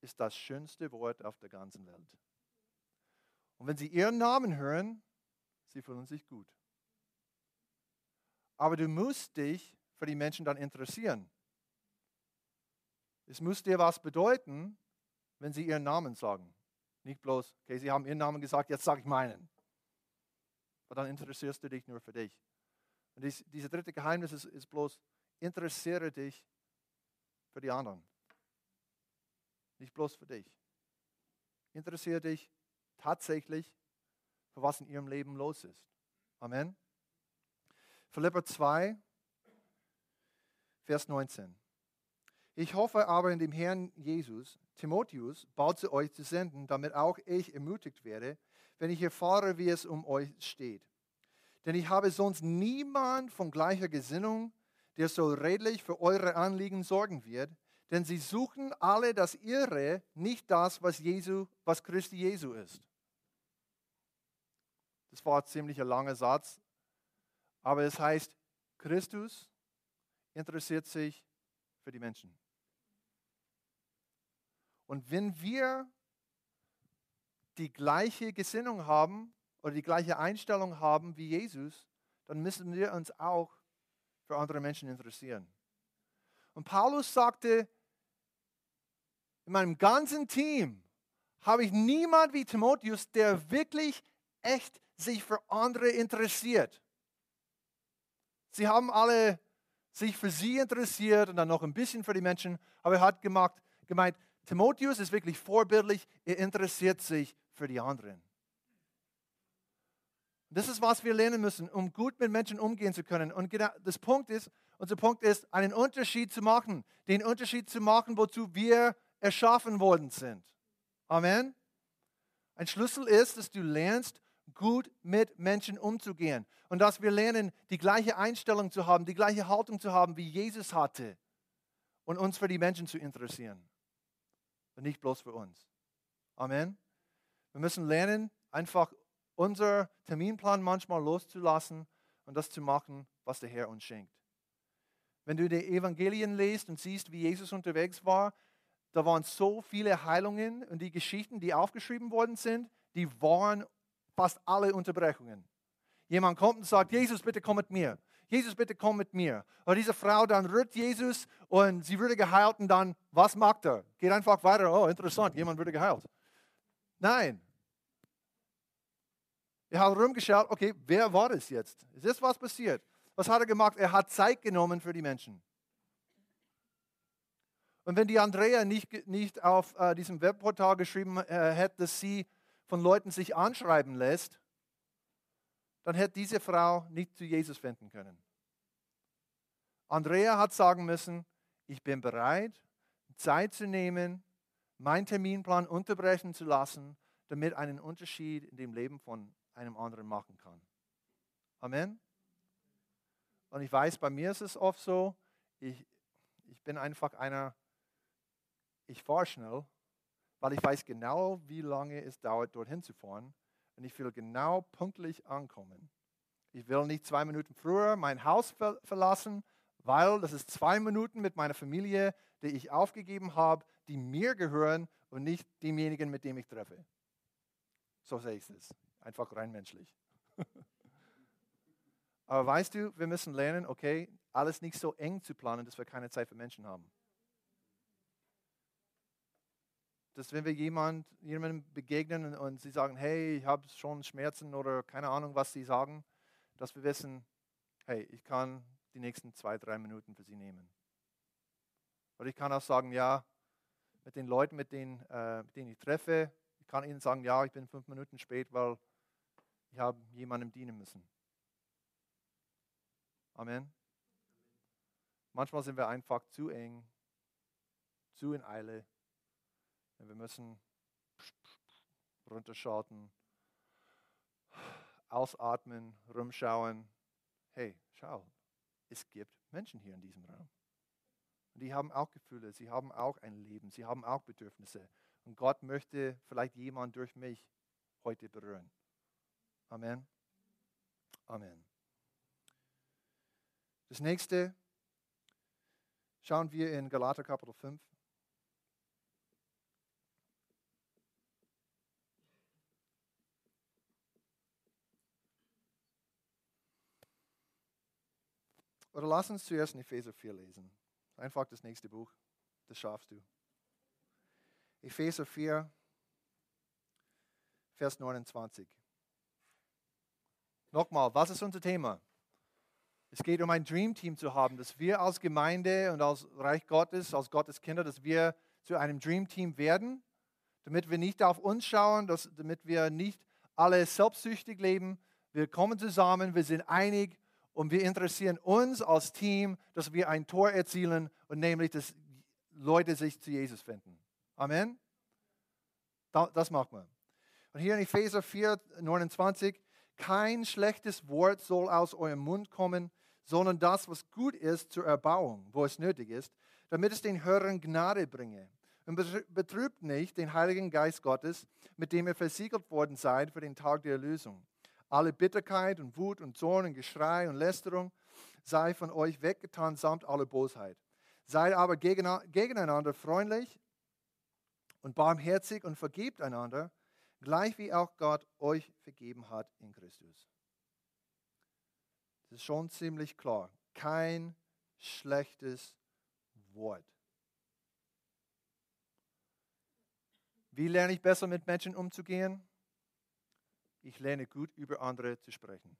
ist das schönste Wort auf der ganzen Welt. Und wenn sie ihren Namen hören, sie fühlen sich gut. Aber du musst dich für die Menschen dann interessieren. Es muss dir was bedeuten, wenn sie ihren Namen sagen. Nicht bloß, okay, sie haben ihren Namen gesagt, jetzt sage ich meinen. Aber dann interessierst du dich nur für dich. Und dies, dieses dritte Geheimnis ist, ist bloß, interessiere dich für die anderen. Nicht bloß für dich. Interessiere dich tatsächlich für was in ihrem Leben los ist. Amen. Philipper 2, Vers 19. Ich hoffe aber in dem Herrn Jesus, Timotheus bald zu euch zu senden, damit auch ich ermutigt werde, wenn ich erfahre, wie es um euch steht. Denn ich habe sonst niemand von gleicher Gesinnung, der so redlich für eure Anliegen sorgen wird, denn sie suchen alle das Ihre, nicht das, was, Jesu, was Christi Jesu ist. Das war ein ziemlich langer Satz, aber es heißt, Christus interessiert sich für die Menschen. Und wenn wir die gleiche Gesinnung haben oder die gleiche Einstellung haben wie Jesus, dann müssen wir uns auch für andere Menschen interessieren. Und Paulus sagte, in meinem ganzen Team habe ich niemand wie Timotheus, der wirklich echt sich für andere interessiert. Sie haben alle sich für sie interessiert und dann noch ein bisschen für die Menschen, aber er hat gemacht, gemeint, Timotheus ist wirklich vorbildlich, er interessiert sich für die anderen. Das ist, was wir lernen müssen, um gut mit Menschen umgehen zu können. Und genau das Punkt ist, unser Punkt ist, einen Unterschied zu machen. Den Unterschied zu machen, wozu wir erschaffen worden sind. Amen. Ein Schlüssel ist, dass du lernst, gut mit Menschen umzugehen. Und dass wir lernen, die gleiche Einstellung zu haben, die gleiche Haltung zu haben, wie Jesus hatte. Und uns für die Menschen zu interessieren. Und nicht bloß für uns. Amen. Wir müssen lernen, einfach unser Terminplan manchmal loszulassen und das zu machen, was der Herr uns schenkt. Wenn du die Evangelien liest und siehst, wie Jesus unterwegs war, da waren so viele Heilungen und die Geschichten, die aufgeschrieben worden sind, die waren fast alle Unterbrechungen. Jemand kommt und sagt, Jesus, bitte komm mit mir. Jesus, bitte komm mit mir. Und diese Frau dann rührt Jesus und sie würde geheilt und dann, was macht er? Geht einfach weiter. Oh, interessant, jemand würde geheilt. Nein. Er hat rumgeschaut, okay, wer war es jetzt? Ist das was passiert? Was hat er gemacht? Er hat Zeit genommen für die Menschen. Und wenn die Andrea nicht, nicht auf äh, diesem Webportal geschrieben äh, hätte, dass sie von Leuten sich anschreiben lässt, dann hätte diese Frau nicht zu Jesus finden können. Andrea hat sagen müssen, ich bin bereit, Zeit zu nehmen, meinen Terminplan unterbrechen zu lassen, damit einen Unterschied in dem Leben von einem anderen machen kann. Amen. Und ich weiß, bei mir ist es oft so, ich, ich bin einfach einer, ich fahre schnell weil ich weiß genau, wie lange es dauert, dorthin zu fahren. Und ich will genau pünktlich ankommen. Ich will nicht zwei Minuten früher mein Haus ver verlassen, weil das ist zwei Minuten mit meiner Familie, die ich aufgegeben habe, die mir gehören und nicht demjenigen, mit dem ich treffe. So sehe ich es. Einfach rein menschlich. *laughs* Aber weißt du, wir müssen lernen, okay, alles nicht so eng zu planen, dass wir keine Zeit für Menschen haben. dass wenn wir jemand, jemandem begegnen und, sie sagen, hey, ich habe schon Schmerzen oder keine Ahnung, was sie sagen, dass wir wissen, hey, ich kann die nächsten zwei, drei Minuten für sie nehmen. Oder ich kann auch sagen, ja, mit den Leuten, mit denen, äh, mit denen ich treffe, ich kann ihnen sagen, ja, ich bin fünf Minuten spät, weil ich habe jemandem dienen müssen. Amen. Manchmal sind wir einfach zu eng, zu in Eile. Wir müssen runterschalten, ausatmen, rumschauen. Hey, schau, es gibt Menschen hier in diesem Raum. Und die haben auch Gefühle, sie haben auch ein Leben, sie haben auch Bedürfnisse. Und Gott möchte vielleicht jemand durch mich heute berühren. Amen. Amen. Das nächste schauen wir in Galater Kapitel 5. Oder lass uns zuerst in Epheser 4 lesen. Einfach das nächste Buch. Das schaffst du. Epheser 4, Vers 29. Nochmal, was ist unser Thema? Es geht um ein Dream Team zu haben, dass wir als Gemeinde und als Reich Gottes, als Gottes Kinder, dass wir zu einem Dream Team werden, damit wir nicht auf uns schauen, dass, damit wir nicht alle selbstsüchtig leben. Wir kommen zusammen, wir sind einig und wir interessieren uns als Team, dass wir ein Tor erzielen und nämlich, dass Leute sich zu Jesus finden. Amen. Das macht man. Und hier in Epheser 4, 29, kein schlechtes Wort soll aus eurem Mund kommen, sondern das, was gut ist zur Erbauung, wo es nötig ist, damit es den Hörern Gnade bringe. Und betrübt nicht den Heiligen Geist Gottes, mit dem ihr versiegelt worden seid für den Tag der Erlösung. Alle Bitterkeit und Wut und Zorn und Geschrei und Lästerung sei von euch weggetan samt aller Bosheit. Seid aber gegeneinander freundlich und barmherzig und vergebt einander, gleich wie auch Gott euch vergeben hat in Christus. Das ist schon ziemlich klar. Kein schlechtes Wort. Wie lerne ich besser mit Menschen umzugehen? Ich lerne gut über andere zu sprechen.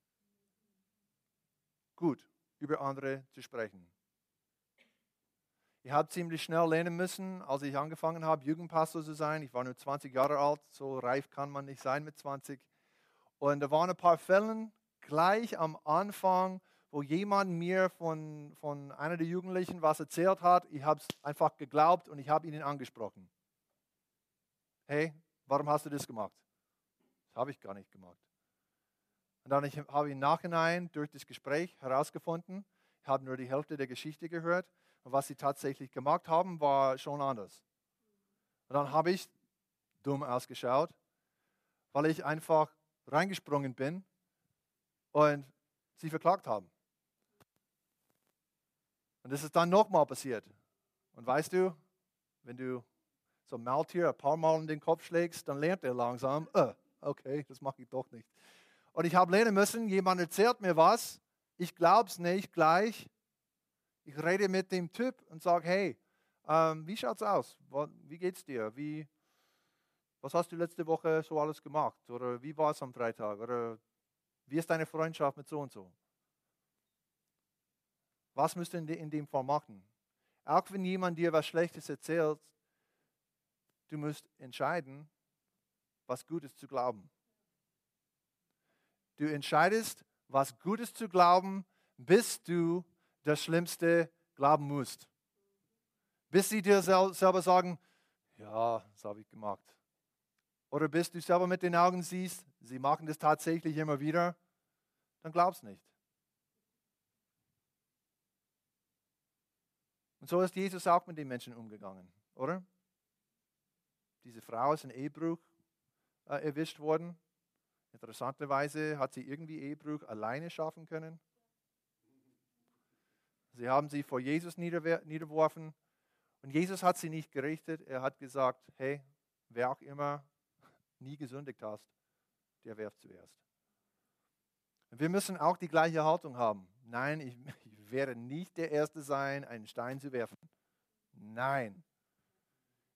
Gut über andere zu sprechen. Ich habe ziemlich schnell lernen müssen, als ich angefangen habe, Jugendpastor zu sein. Ich war nur 20 Jahre alt, so reif kann man nicht sein mit 20. Und da waren ein paar Fälle gleich am Anfang, wo jemand mir von, von einer der Jugendlichen was erzählt hat. Ich habe es einfach geglaubt und ich habe ihnen angesprochen. Hey, warum hast du das gemacht? Das habe ich gar nicht gemacht. Und dann habe ich im Nachhinein durch das Gespräch herausgefunden, ich habe nur die Hälfte der Geschichte gehört und was sie tatsächlich gemacht haben, war schon anders. Und dann habe ich dumm ausgeschaut, weil ich einfach reingesprungen bin und sie verklagt haben. Und das ist dann nochmal passiert. Und weißt du, wenn du so ein Maultier ein paar Mal in den Kopf schlägst, dann lernt er langsam, äh, okay, das mache ich doch nicht. Und ich habe lernen müssen, jemand erzählt mir was, ich glaube es nicht gleich. Ich rede mit dem Typ und sage, hey, ähm, wie schaut's aus? Wie geht's dir? Wie, was hast du letzte Woche so alles gemacht? Oder wie war es am Freitag? Oder wie ist deine Freundschaft mit so und so? Was müsst ihr in dem Fall machen? Auch wenn jemand dir was Schlechtes erzählt, du musst entscheiden, was Gutes zu glauben. Du entscheidest, was Gutes zu glauben, bis du das Schlimmste glauben musst. Bis sie dir selber sagen, ja, das habe ich gemacht. Oder bis du selber mit den Augen siehst, sie machen das tatsächlich immer wieder, dann glaubst nicht. Und so ist Jesus auch mit den Menschen umgegangen, oder? Diese Frau ist in Ehebruch äh, erwischt worden. Interessanterweise hat sie irgendwie Ehebruch alleine schaffen können. Sie haben sie vor Jesus niedergeworfen und Jesus hat sie nicht gerichtet. Er hat gesagt, hey, wer auch immer nie gesündigt hast, der werft zuerst. Wir müssen auch die gleiche Haltung haben. Nein, ich, *laughs* ich werde nicht der Erste sein, einen Stein zu werfen. Nein.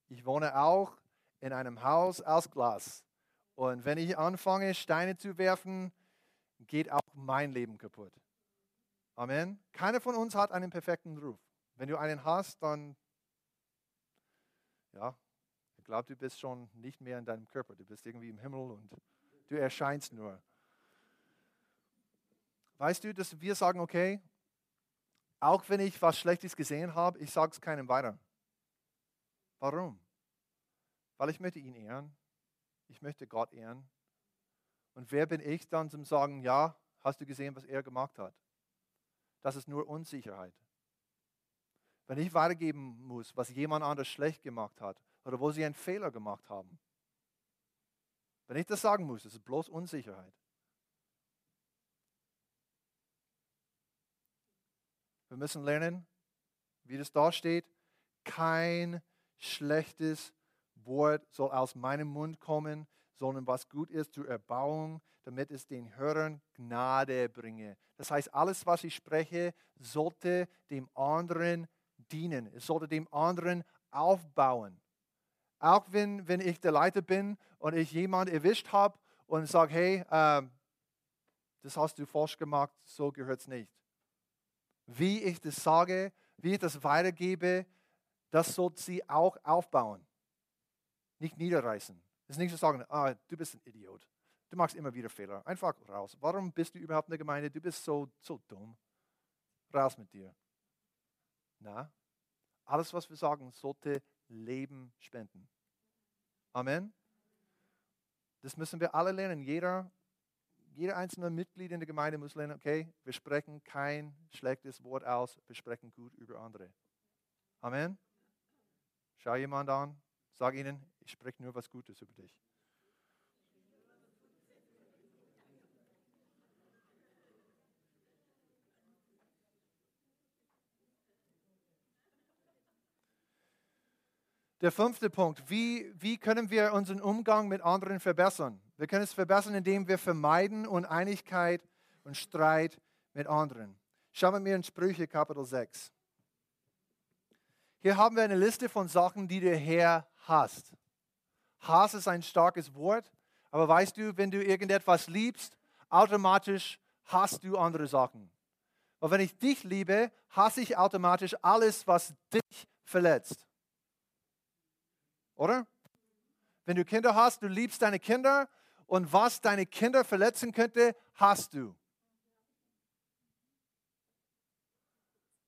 Ich wohne auch in einem Haus aus Glas. Und wenn ich anfange, Steine zu werfen, geht auch mein Leben kaputt. Amen. Keiner von uns hat einen perfekten Ruf. Wenn du einen hast, dann, ja, ich glaube, du bist schon nicht mehr in deinem Körper. Du bist irgendwie im Himmel und du erscheinst nur. Weißt du, dass wir sagen, okay, auch wenn ich was Schlechtes gesehen habe, ich sage es keinem weiter. Warum? Weil ich möchte ihn ehren. Ich möchte Gott ehren. Und wer bin ich dann zum sagen, ja, hast du gesehen, was er gemacht hat? Das ist nur Unsicherheit. Wenn ich weitergeben muss, was jemand anders schlecht gemacht hat oder wo sie einen Fehler gemacht haben, wenn ich das sagen muss, ist es bloß Unsicherheit. Wir müssen lernen, wie das da steht. Kein schlechtes Wort soll aus meinem Mund kommen, sondern was gut ist zur Erbauung, damit es den Hörern Gnade bringe. Das heißt, alles, was ich spreche, sollte dem anderen dienen. Es sollte dem anderen aufbauen. Auch wenn, wenn ich der Leiter bin und ich jemanden erwischt habe und sage, hey, äh, das hast du falsch gemacht, so gehört es nicht wie ich das sage, wie ich das weitergebe, das soll sie auch aufbauen. Nicht niederreißen. Es ist nicht zu sagen, ah, du bist ein Idiot. Du machst immer wieder Fehler. Einfach raus. Warum bist du überhaupt in der Gemeinde? Du bist so, so dumm. Raus mit dir. Na, alles, was wir sagen, sollte Leben spenden. Amen. Das müssen wir alle lernen. Jeder jeder einzelne Mitglied in der Gemeinde muss lernen, okay, wir sprechen kein schlechtes Wort aus, wir sprechen gut über andere. Amen. Schau jemand an, sag ihnen, ich spreche nur was Gutes über dich. Der fünfte Punkt, wie, wie können wir unseren Umgang mit anderen verbessern? Wir können es verbessern, indem wir vermeiden Uneinigkeit und Streit mit anderen. Schauen wir mir in Sprüche Kapitel 6. Hier haben wir eine Liste von Sachen, die der Herr hasst. Hass ist ein starkes Wort, aber weißt du, wenn du irgendetwas liebst, automatisch hasst du andere Sachen. Und wenn ich dich liebe, hasse ich automatisch alles, was dich verletzt. Oder? Wenn du Kinder hast, du liebst deine Kinder und was deine Kinder verletzen könnte, hast du.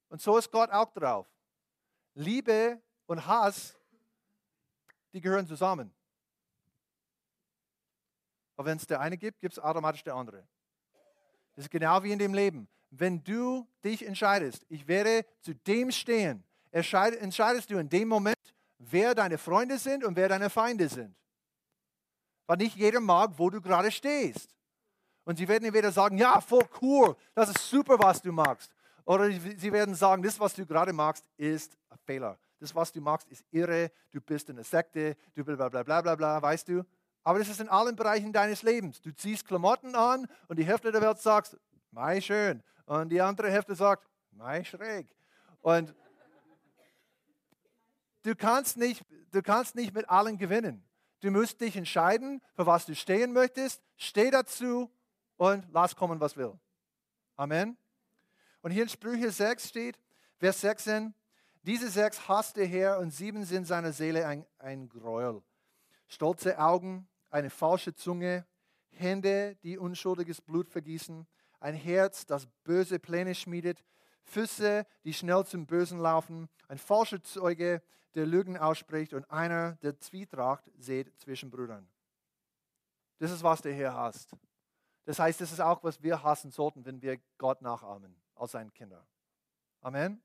Und so ist Gott auch drauf. Liebe und Hass, die gehören zusammen. Aber wenn es der eine gibt, gibt es automatisch der andere. Das ist genau wie in dem Leben. Wenn du dich entscheidest, ich werde zu dem stehen, entscheidest du in dem Moment, wer deine Freunde sind und wer deine Feinde sind. Weil nicht jeder mag, wo du gerade stehst. Und sie werden entweder sagen, ja, voll cool, das ist super, was du magst. Oder sie werden sagen, das, was du gerade magst, ist ein Fehler. Das, was du magst, ist irre, du bist in einer Sekte, du bla bla bla bla bla, weißt du? Aber das ist in allen Bereichen deines Lebens. Du ziehst Klamotten an und die Hälfte der Welt sagt, mei schön. Und die andere Hälfte sagt, mei schräg. Und du kannst nicht, du kannst nicht mit allen gewinnen. Du musst dich entscheiden, für was du stehen möchtest. Steh dazu und lass kommen, was will. Amen. Und hier in Sprüche 6 steht, Vers 16, diese sechs hasst der Herr und sieben sind seiner Seele ein, ein Gräuel. Stolze Augen, eine falsche Zunge, Hände, die unschuldiges Blut vergießen, ein Herz, das böse Pläne schmiedet, Füße, die schnell zum Bösen laufen, ein falscher Zeuge, der Lügen ausspricht und einer, der Zwietracht sät zwischen Brüdern. Das ist, was der Herr hasst. Das heißt, das ist auch, was wir hassen sollten, wenn wir Gott nachahmen als seine Kinder. Amen.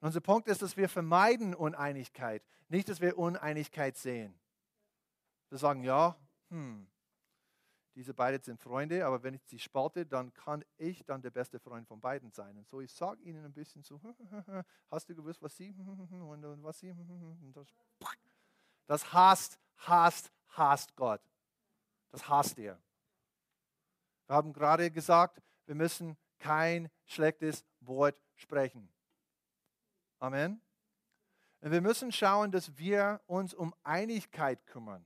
Und unser Punkt ist, dass wir vermeiden Uneinigkeit, nicht, dass wir Uneinigkeit sehen. Wir sagen, ja, hm, diese beiden sind Freunde, aber wenn ich sie spalte, dann kann ich dann der beste Freund von beiden sein. Und so, ich sage ihnen ein bisschen so, *laughs* hast du gewusst, was sie *laughs* und was sie *laughs* das, hasst, hasst, hasst Gott. Das hasst er. Wir haben gerade gesagt, wir müssen kein schlechtes Wort sprechen. Amen. Und wir müssen schauen, dass wir uns um Einigkeit kümmern,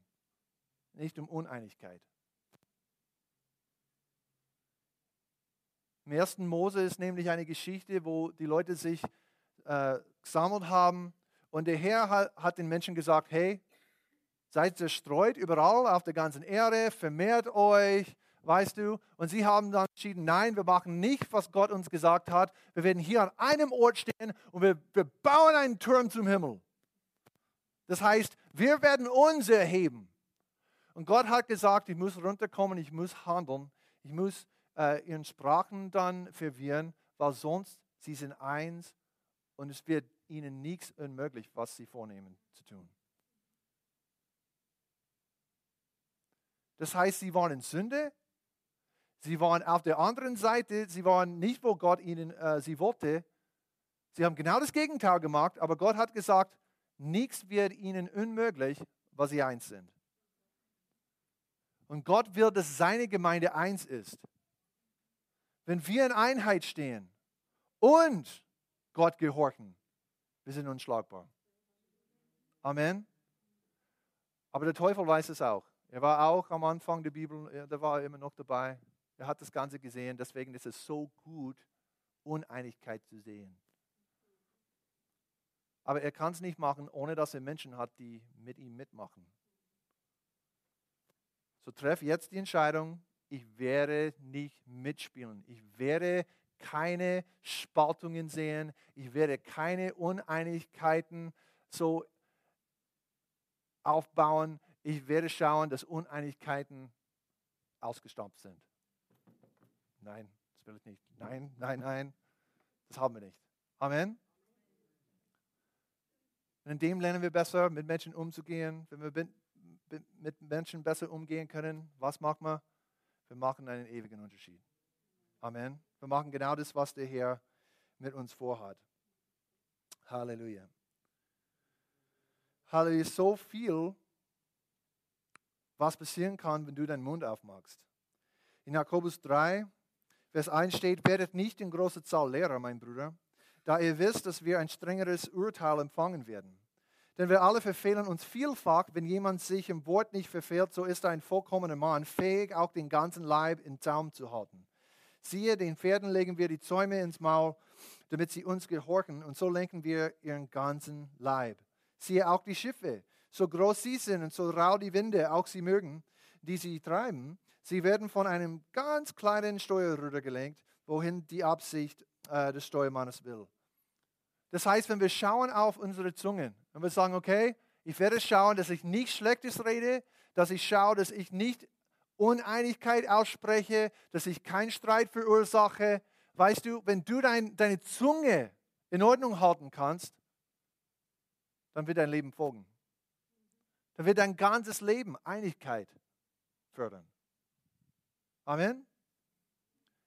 nicht um Uneinigkeit. Im ersten Mose ist nämlich eine Geschichte, wo die Leute sich äh, gesammelt haben und der Herr hat, hat den Menschen gesagt, hey, seid zerstreut überall auf der ganzen Erde, vermehrt euch, weißt du. Und sie haben dann entschieden, nein, wir machen nicht, was Gott uns gesagt hat. Wir werden hier an einem Ort stehen und wir, wir bauen einen Turm zum Himmel. Das heißt, wir werden uns erheben. Und Gott hat gesagt, ich muss runterkommen, ich muss handeln, ich muss äh, ihren Sprachen dann verwirren, weil sonst sie sind eins und es wird ihnen nichts unmöglich, was sie vornehmen zu tun. Das heißt, sie waren in Sünde, sie waren auf der anderen Seite, sie waren nicht, wo Gott ihnen äh, sie wollte. Sie haben genau das Gegenteil gemacht, aber Gott hat gesagt, nichts wird ihnen unmöglich, weil sie eins sind. Und Gott will, dass seine Gemeinde eins ist. Wenn wir in Einheit stehen und Gott gehorchen, wir sind unschlagbar. Amen. Aber der Teufel weiß es auch. Er war auch am Anfang der Bibel, der war immer noch dabei. Er hat das Ganze gesehen. Deswegen ist es so gut, Uneinigkeit zu sehen. Aber er kann es nicht machen, ohne dass er Menschen hat, die mit ihm mitmachen. So treff jetzt die Entscheidung, ich werde nicht mitspielen. Ich werde keine Spaltungen sehen. Ich werde keine Uneinigkeiten so aufbauen. Ich werde schauen, dass Uneinigkeiten ausgestampft sind. Nein, das will ich nicht. Nein, nein, nein. Das haben wir nicht. Amen. Und in dem lernen wir besser, mit Menschen umzugehen. Wenn wir mit Menschen besser umgehen können, was machen wir? Wir machen einen ewigen Unterschied. Amen. Wir machen genau das, was der Herr mit uns vorhat. Halleluja. Halleluja. So viel, was passieren kann, wenn du deinen Mund aufmachst. In Jakobus 3, Vers 1 steht, werdet nicht in großer Zahl Lehrer, mein Bruder, da ihr wisst, dass wir ein strengeres Urteil empfangen werden. Denn wir alle verfehlen uns vielfach. Wenn jemand sich im Wort nicht verfehlt, so ist ein vollkommener Mann, fähig, auch den ganzen Leib in Zaum zu halten. Siehe, den Pferden legen wir die Zäume ins Maul, damit sie uns gehorchen, und so lenken wir ihren ganzen Leib. Siehe auch die Schiffe, so groß sie sind und so rau die Winde auch sie mögen, die sie treiben, sie werden von einem ganz kleinen Steuerruder gelenkt, wohin die Absicht äh, des Steuermannes will. Das heißt, wenn wir schauen auf unsere Zungen und wir sagen, okay, ich werde schauen, dass ich nicht Schlechtes rede, dass ich schaue, dass ich nicht Uneinigkeit ausspreche, dass ich keinen Streit verursache. Weißt du, wenn du dein, deine Zunge in Ordnung halten kannst, dann wird dein Leben folgen. Dann wird dein ganzes Leben Einigkeit fördern. Amen.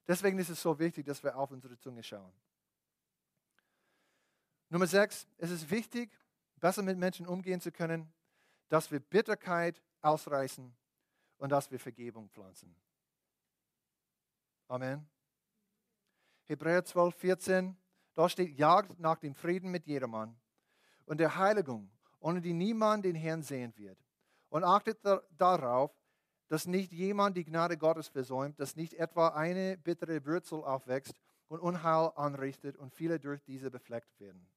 Deswegen ist es so wichtig, dass wir auf unsere Zunge schauen. Nummer sechs, es ist wichtig, besser mit Menschen umgehen zu können, dass wir Bitterkeit ausreißen und dass wir Vergebung pflanzen. Amen. Hebräer 12, 14, da steht, jagt nach dem Frieden mit jedermann und der Heiligung, ohne die niemand den Herrn sehen wird. Und achtet darauf, dass nicht jemand die Gnade Gottes versäumt, dass nicht etwa eine bittere Wurzel aufwächst und Unheil anrichtet und viele durch diese befleckt werden.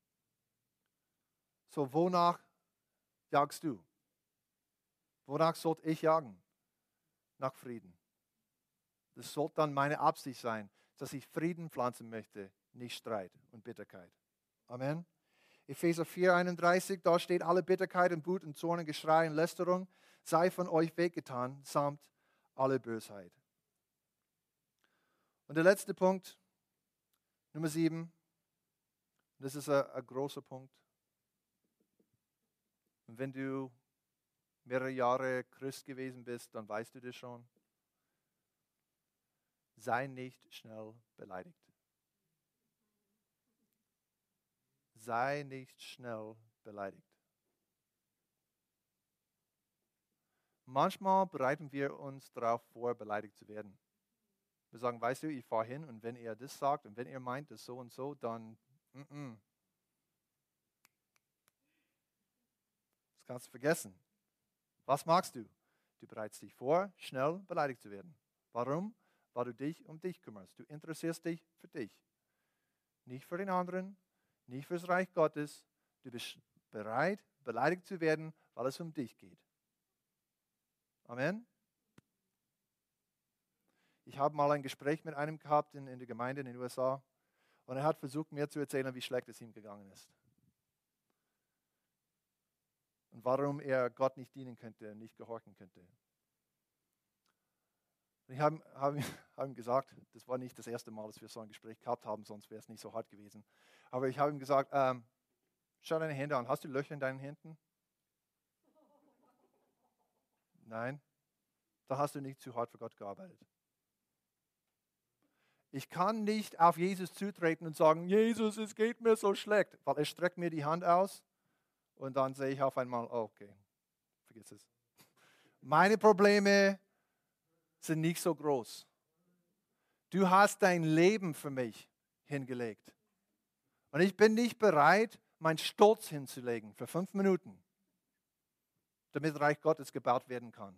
So, wonach jagst du? Wonach sollte ich jagen? Nach Frieden. Das sollte dann meine Absicht sein, dass ich Frieden pflanzen möchte, nicht Streit und Bitterkeit. Amen. Epheser 4,31, da steht alle Bitterkeit und Wut und Zorn und Geschrei und Lästerung sei von euch weggetan, samt alle Bösheit. Und der letzte Punkt, Nummer 7, das ist ein, ein großer Punkt. Und wenn du mehrere Jahre Christ gewesen bist, dann weißt du das schon. Sei nicht schnell beleidigt. Sei nicht schnell beleidigt. Manchmal bereiten wir uns darauf vor, beleidigt zu werden. Wir sagen, weißt du, ich fahre hin und wenn er das sagt und wenn er meint, das so und so, dann mm -mm, Das kannst du vergessen. Was magst du? Du bereitest dich vor, schnell beleidigt zu werden. Warum? Weil du dich um dich kümmerst. Du interessierst dich für dich. Nicht für den anderen, nicht fürs Reich Gottes. Du bist bereit, beleidigt zu werden, weil es um dich geht. Amen. Ich habe mal ein Gespräch mit einem gehabt in, in der Gemeinde in den USA und er hat versucht, mir zu erzählen, wie schlecht es ihm gegangen ist. Und warum er Gott nicht dienen könnte, nicht gehorchen könnte. Und ich habe hab, *laughs* hab ihm gesagt, das war nicht das erste Mal, dass wir so ein Gespräch gehabt haben, sonst wäre es nicht so hart gewesen. Aber ich habe ihm gesagt, ähm, schau deine Hände an. Hast du Löcher in deinen Händen? Nein. Da hast du nicht zu hart für Gott gearbeitet. Ich kann nicht auf Jesus zutreten und sagen, Jesus, es geht mir so schlecht, weil er streckt mir die Hand aus und dann sehe ich auf einmal, oh, okay, vergiss es. *laughs* Meine Probleme sind nicht so groß. Du hast dein Leben für mich hingelegt. Und ich bin nicht bereit, meinen Stolz hinzulegen für fünf Minuten, damit Reich Gottes gebaut werden kann.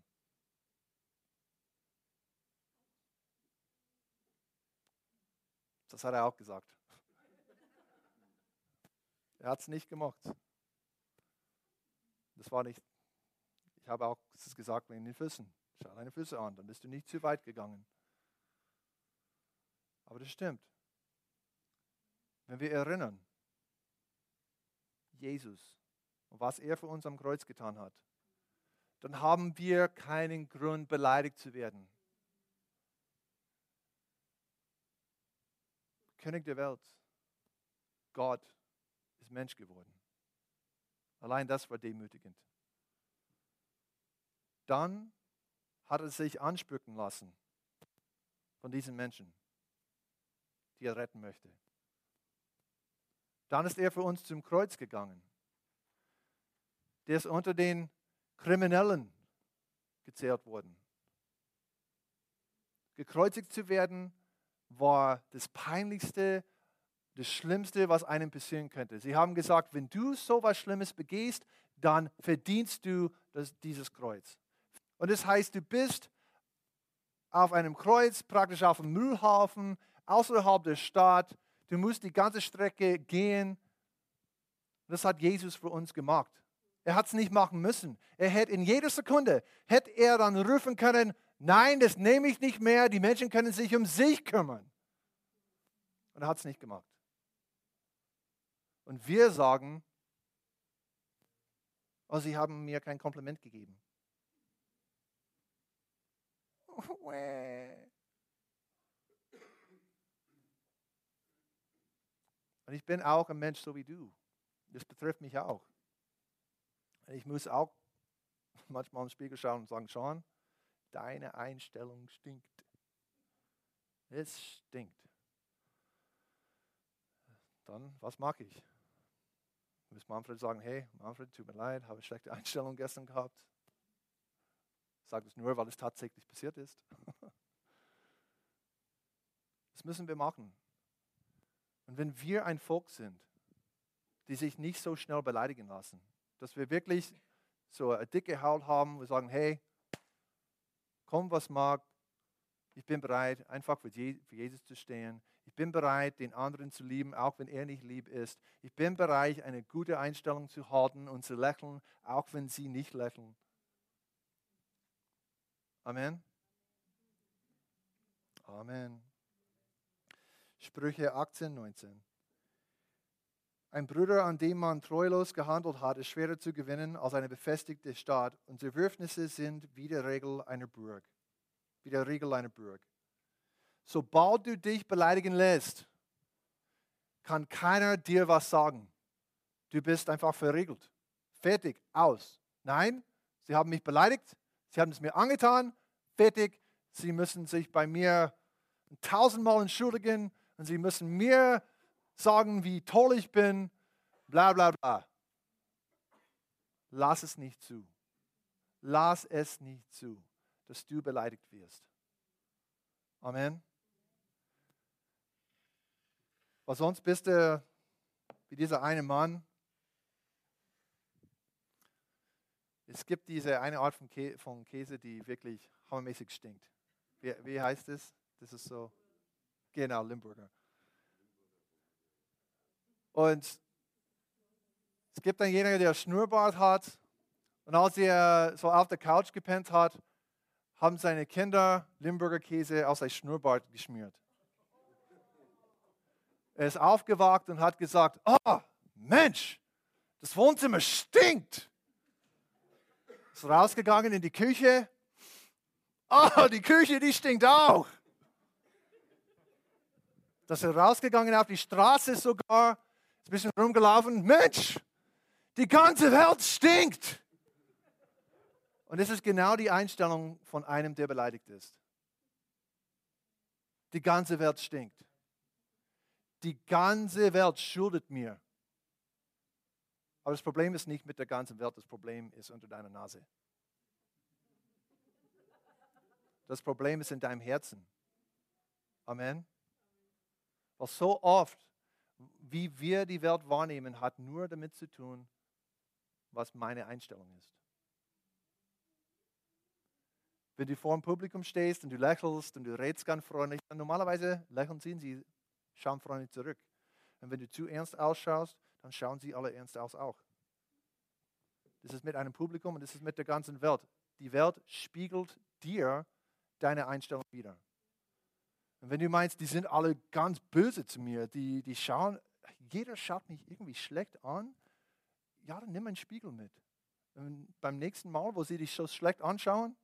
Das hat er auch gesagt. *laughs* Er hat es nicht gemacht. Das war nicht, ich habe auch es gesagt wegen den Füßen. Schau deine Füße an, dann bist du nicht zu weit gegangen. Aber das stimmt. Wenn wir erinnern, Jesus und was er für uns am Kreuz getan hat, dann haben wir keinen Grund, beleidigt zu werden. König der Welt, Gott ist Mensch geworden. Allein das war demütigend. Dann hat er sich anspücken lassen von diesen Menschen, die er retten möchte. Dann ist er für uns zum Kreuz gegangen. Der ist unter den Kriminellen gezählt worden. Gekreuzigt zu werden war das Peinlichste, das Schlimmste, was einem passieren könnte. Sie haben gesagt, wenn du so etwas Schlimmes begehst, dann verdienst du das, dieses Kreuz. Und das heißt, du bist auf einem Kreuz, praktisch auf einem Müllhaufen, außerhalb der Stadt. Du musst die ganze Strecke gehen. Das hat Jesus für uns gemacht. Er hat es nicht machen müssen. Er hätte in jeder Sekunde, hätte er dann rufen können, Nein, das nehme ich nicht mehr. Die Menschen können sich um sich kümmern. Und er hat es nicht gemacht. Und wir sagen, oh, sie haben mir kein Kompliment gegeben. *laughs* Und ich bin auch ein Mensch so wie du. Das betrifft mich auch. Ich muss auch *laughs* manchmal im Spiegel schauen und sagen, Sean, deine Einstellung stinkt. Es stinkt. Dann, was mag ich? Muss Manfred sagen, hey, Manfred, tut mir leid, habe eine schlechte Einstellung gestern gehabt. Sag es nur, weil es tatsächlich passiert ist. *laughs* Das müssen wir machen. Und wenn wir ein Volk sind, die sich nicht so schnell beleidigen lassen, dass wir wirklich so eine dicke Haut haben, wir sagen, hey, komm, was mag. Ich bin bereit, einfach für Jesus zu stehen. Ich bin bereit, den anderen zu lieben, auch wenn er nicht lieb ist. Ich bin bereit, eine gute Einstellung zu halten und zu lächeln, auch wenn sie nicht lächeln. Amen. Amen. Sprüche 18, 19. Ein Bruder, an dem man treulos gehandelt hat, ist schwerer zu gewinnen als eine befestigte Stadt. Und Zerwürfnisse sind wie die Regel einer Burg. Wie der Regel einer Burg. Sobald du dich beleidigen lässt, kann keiner dir was sagen. Du bist einfach verriegelt. Fertig, aus. Nein, sie haben mich beleidigt, sie haben es mir angetan, fertig. Sie müssen sich bei mir tausendmal entschuldigen und sie müssen mir sagen, wie toll ich bin, bla bla bla. Lass es nicht zu. Lass es nicht zu, dass du beleidigt wirst. Amen. Weil sonst bist du wie dieser eine Mann. Es gibt diese eine Art von, Kä von Käse, die wirklich hammermäßig stinkt. Wie, wie heißt es? Das ist so, genau, Limburger. Und es gibt dann jemanden, der Schnurrbart hat. Und als er so auf der Couch gepennt hat, haben seine Kinder Limburger Käse auf sein Schnurrbart geschmiert. Er ist aufgewacht und hat gesagt, oh Mensch, das Wohnzimmer stinkt. Ist rausgegangen in die Küche. Oh, die Küche, die stinkt auch. Das ist rausgegangen auf die Straße sogar, ist ein bisschen rumgelaufen. Mensch, die ganze Welt stinkt. Und das ist genau die Einstellung von einem, der beleidigt ist. Die ganze Welt stinkt. Die ganze Welt schuldet mir. Aber das Problem ist nicht mit der ganzen Welt, das Problem ist unter deiner Nase. Das Problem ist in deinem Herzen. Amen. Weil so oft, wie wir die Welt wahrnehmen, hat nur damit zu tun, was meine Einstellung ist. Wenn du vor dem Publikum stehst und du lächelst und du redest ganz freundlich, dann normalerweise lächeln sie schauen freundlich zurück. Und wenn du zu ernst ausschaust, dann schauen sie alle ernst aus auch. Das ist mit einem Publikum und das ist mit der ganzen Welt. Die Welt spiegelt dir deine Einstellung wieder. Und wenn du meinst, die sind alle ganz böse zu mir, die, die schauen, jeder schaut mich irgendwie schlecht an, ja, dann nimm einen Spiegel mit. Und beim nächsten Mal, wo sie dich so schlecht anschauen,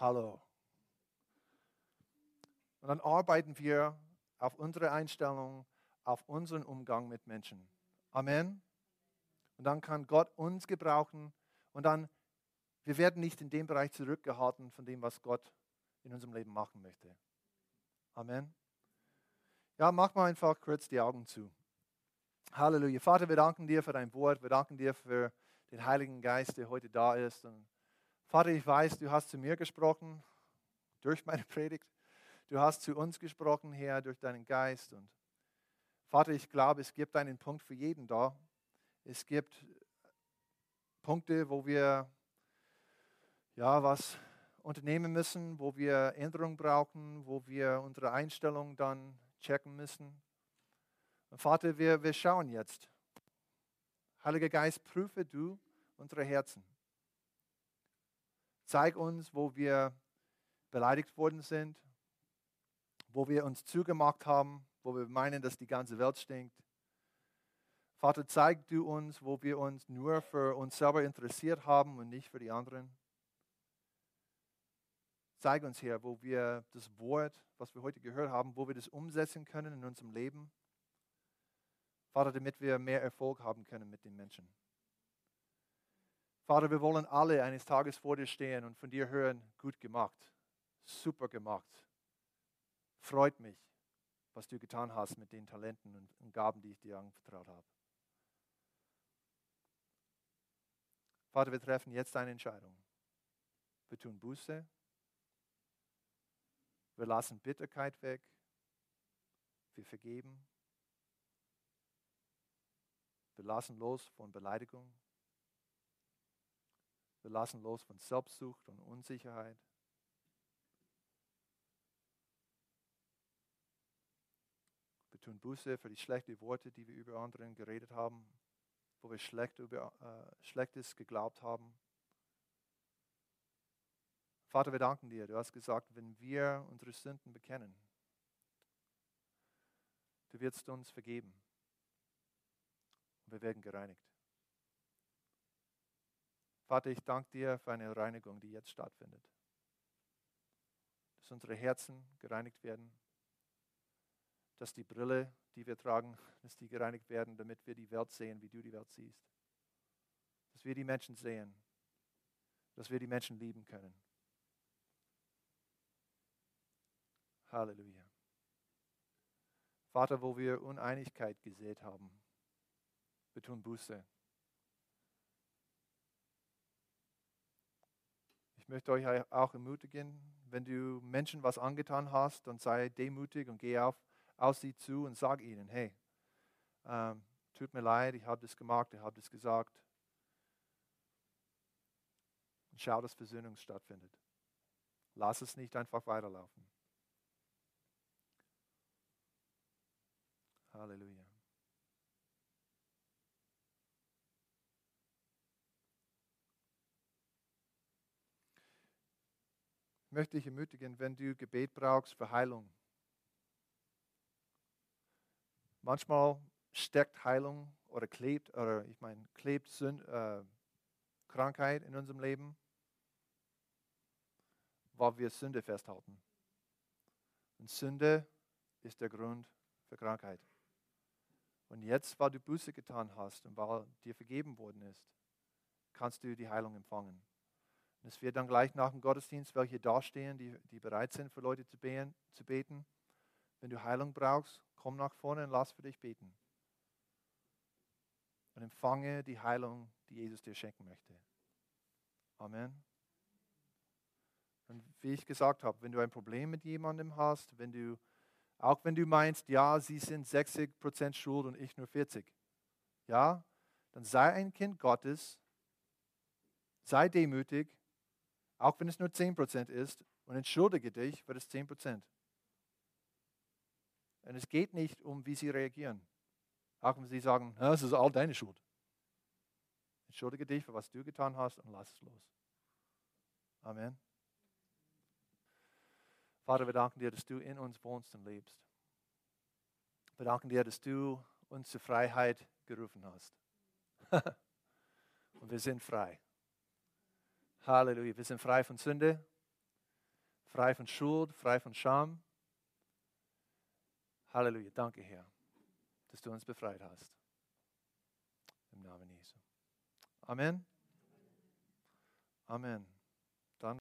Hallo. Und dann arbeiten wir auf unsere Einstellung, auf unseren Umgang mit Menschen. Amen. Und dann kann Gott uns gebrauchen und dann, wir werden nicht in dem Bereich zurückgehalten von dem, was Gott in unserem Leben machen möchte. Amen. Ja, mach mal einfach kurz die Augen zu. Halleluja. Vater, wir danken dir für dein Wort. Wir danken dir für den Heiligen Geist, der heute da ist. Und Vater, ich weiß, du hast zu mir gesprochen durch meine *laughs* Predigt. Du hast zu uns gesprochen, Herr, durch deinen Geist. Und Vater, ich glaube, es gibt einen Punkt für jeden da. Es gibt Punkte, wo wir ja was unternehmen müssen, wo wir Änderungen brauchen, wo wir unsere Einstellung dann checken müssen. Und Vater, wir, wir schauen jetzt. Heiliger Geist, prüfe du unsere Herzen. Zeig uns, wo wir beleidigt worden sind, wo wir uns zugemacht haben, wo wir meinen, dass die ganze Welt stinkt. Vater, zeig du uns, wo wir uns nur für uns selber interessiert haben und nicht für die anderen. Zeig uns, Herr, wo wir das Wort, was wir heute gehört haben, wo wir das umsetzen können in unserem Leben. Vater, damit wir mehr Erfolg haben können mit den Menschen. Vater, wir wollen alle eines Tages vor dir stehen und von dir hören, gut gemacht, super gemacht. Freut mich, was du getan hast mit den Talenten und Gaben, die ich dir anvertraut habe. Vater, wir treffen jetzt eine Entscheidung. Wir tun Buße. Wir lassen Bitterkeit weg. Wir vergeben. Wir lassen los von Beleidigung. Wir lassen los von Selbstsucht und Unsicherheit. Wir tun Buße für die schlechten Worte, die wir über anderen geredet haben, wo wir schlecht über, äh, Schlechtes geglaubt haben. Vater, wir danken dir. Du hast gesagt, wenn wir unsere Sünden bekennen, du wirst uns vergeben. Und wir werden gereinigt. Vater, ich danke dir für eine Reinigung, die jetzt stattfindet. Dass unsere Herzen gereinigt werden, dass die Brille, die wir tragen, *laughs* dass die gereinigt werden, damit wir die Welt sehen, wie du die Welt siehst. Dass wir die Menschen sehen, dass wir die Menschen lieben können. Halleluja. Vater, wo wir Uneinigkeit gesät haben, wir tun Buße. Ich möchte euch auch ermutigen, wenn du Menschen was angetan hast, dann sei demütig und geh auf, auf sie zu und sag ihnen, hey, ähm, tut mir leid, ich habe das gemacht, ich habe das gesagt. Und schau, dass Versöhnung stattfindet. Lass es nicht einfach weiterlaufen. Halleluja. Möchte dich ermutigen, wenn du Gebet brauchst für Heilung. Manchmal steckt Heilung oder klebt, oder ich meine, klebt Sünd, äh, Krankheit in unserem Leben, weil wir Sünde festhalten. Und Sünde ist der Grund für Krankheit. Und jetzt, weil du Buße getan hast und weil dir vergeben worden ist, kannst du die Heilung empfangen. Es wird dann gleich nach dem Gottesdienst welche dastehen, die, die bereit sind, für Leute zu beten, zu beten. Wenn du Heilung brauchst, komm nach vorne und lass für dich beten. Und empfange die Heilung, die Jesus dir schenken möchte. Amen. Und wie ich gesagt habe, wenn du ein Problem mit jemandem hast, wenn du auch wenn du meinst, ja, sie sind 60% schuld und ich nur 40. Ja, dann sei ein Kind Gottes, sei demütig, auch wenn es nur 10% ist, und entschuldige dich für das 10%. Und es geht nicht um, wie sie reagieren. Auch wenn sie sagen, es ist all deine Schuld. Entschuldige dich für was du getan hast und lass es los. Amen. Vater, wir danken dir, dass du in uns wohnst und lebst. Wir danken dir, dass du uns zur Freiheit gerufen hast. *laughs* und wir sind frei. Halleluja. Wir sind frei von Sünde, frei von Schuld, frei von Scham. Halleluja. Danke, Herr, dass du uns befreit hast. Im Namen Jesu. Amen. Amen.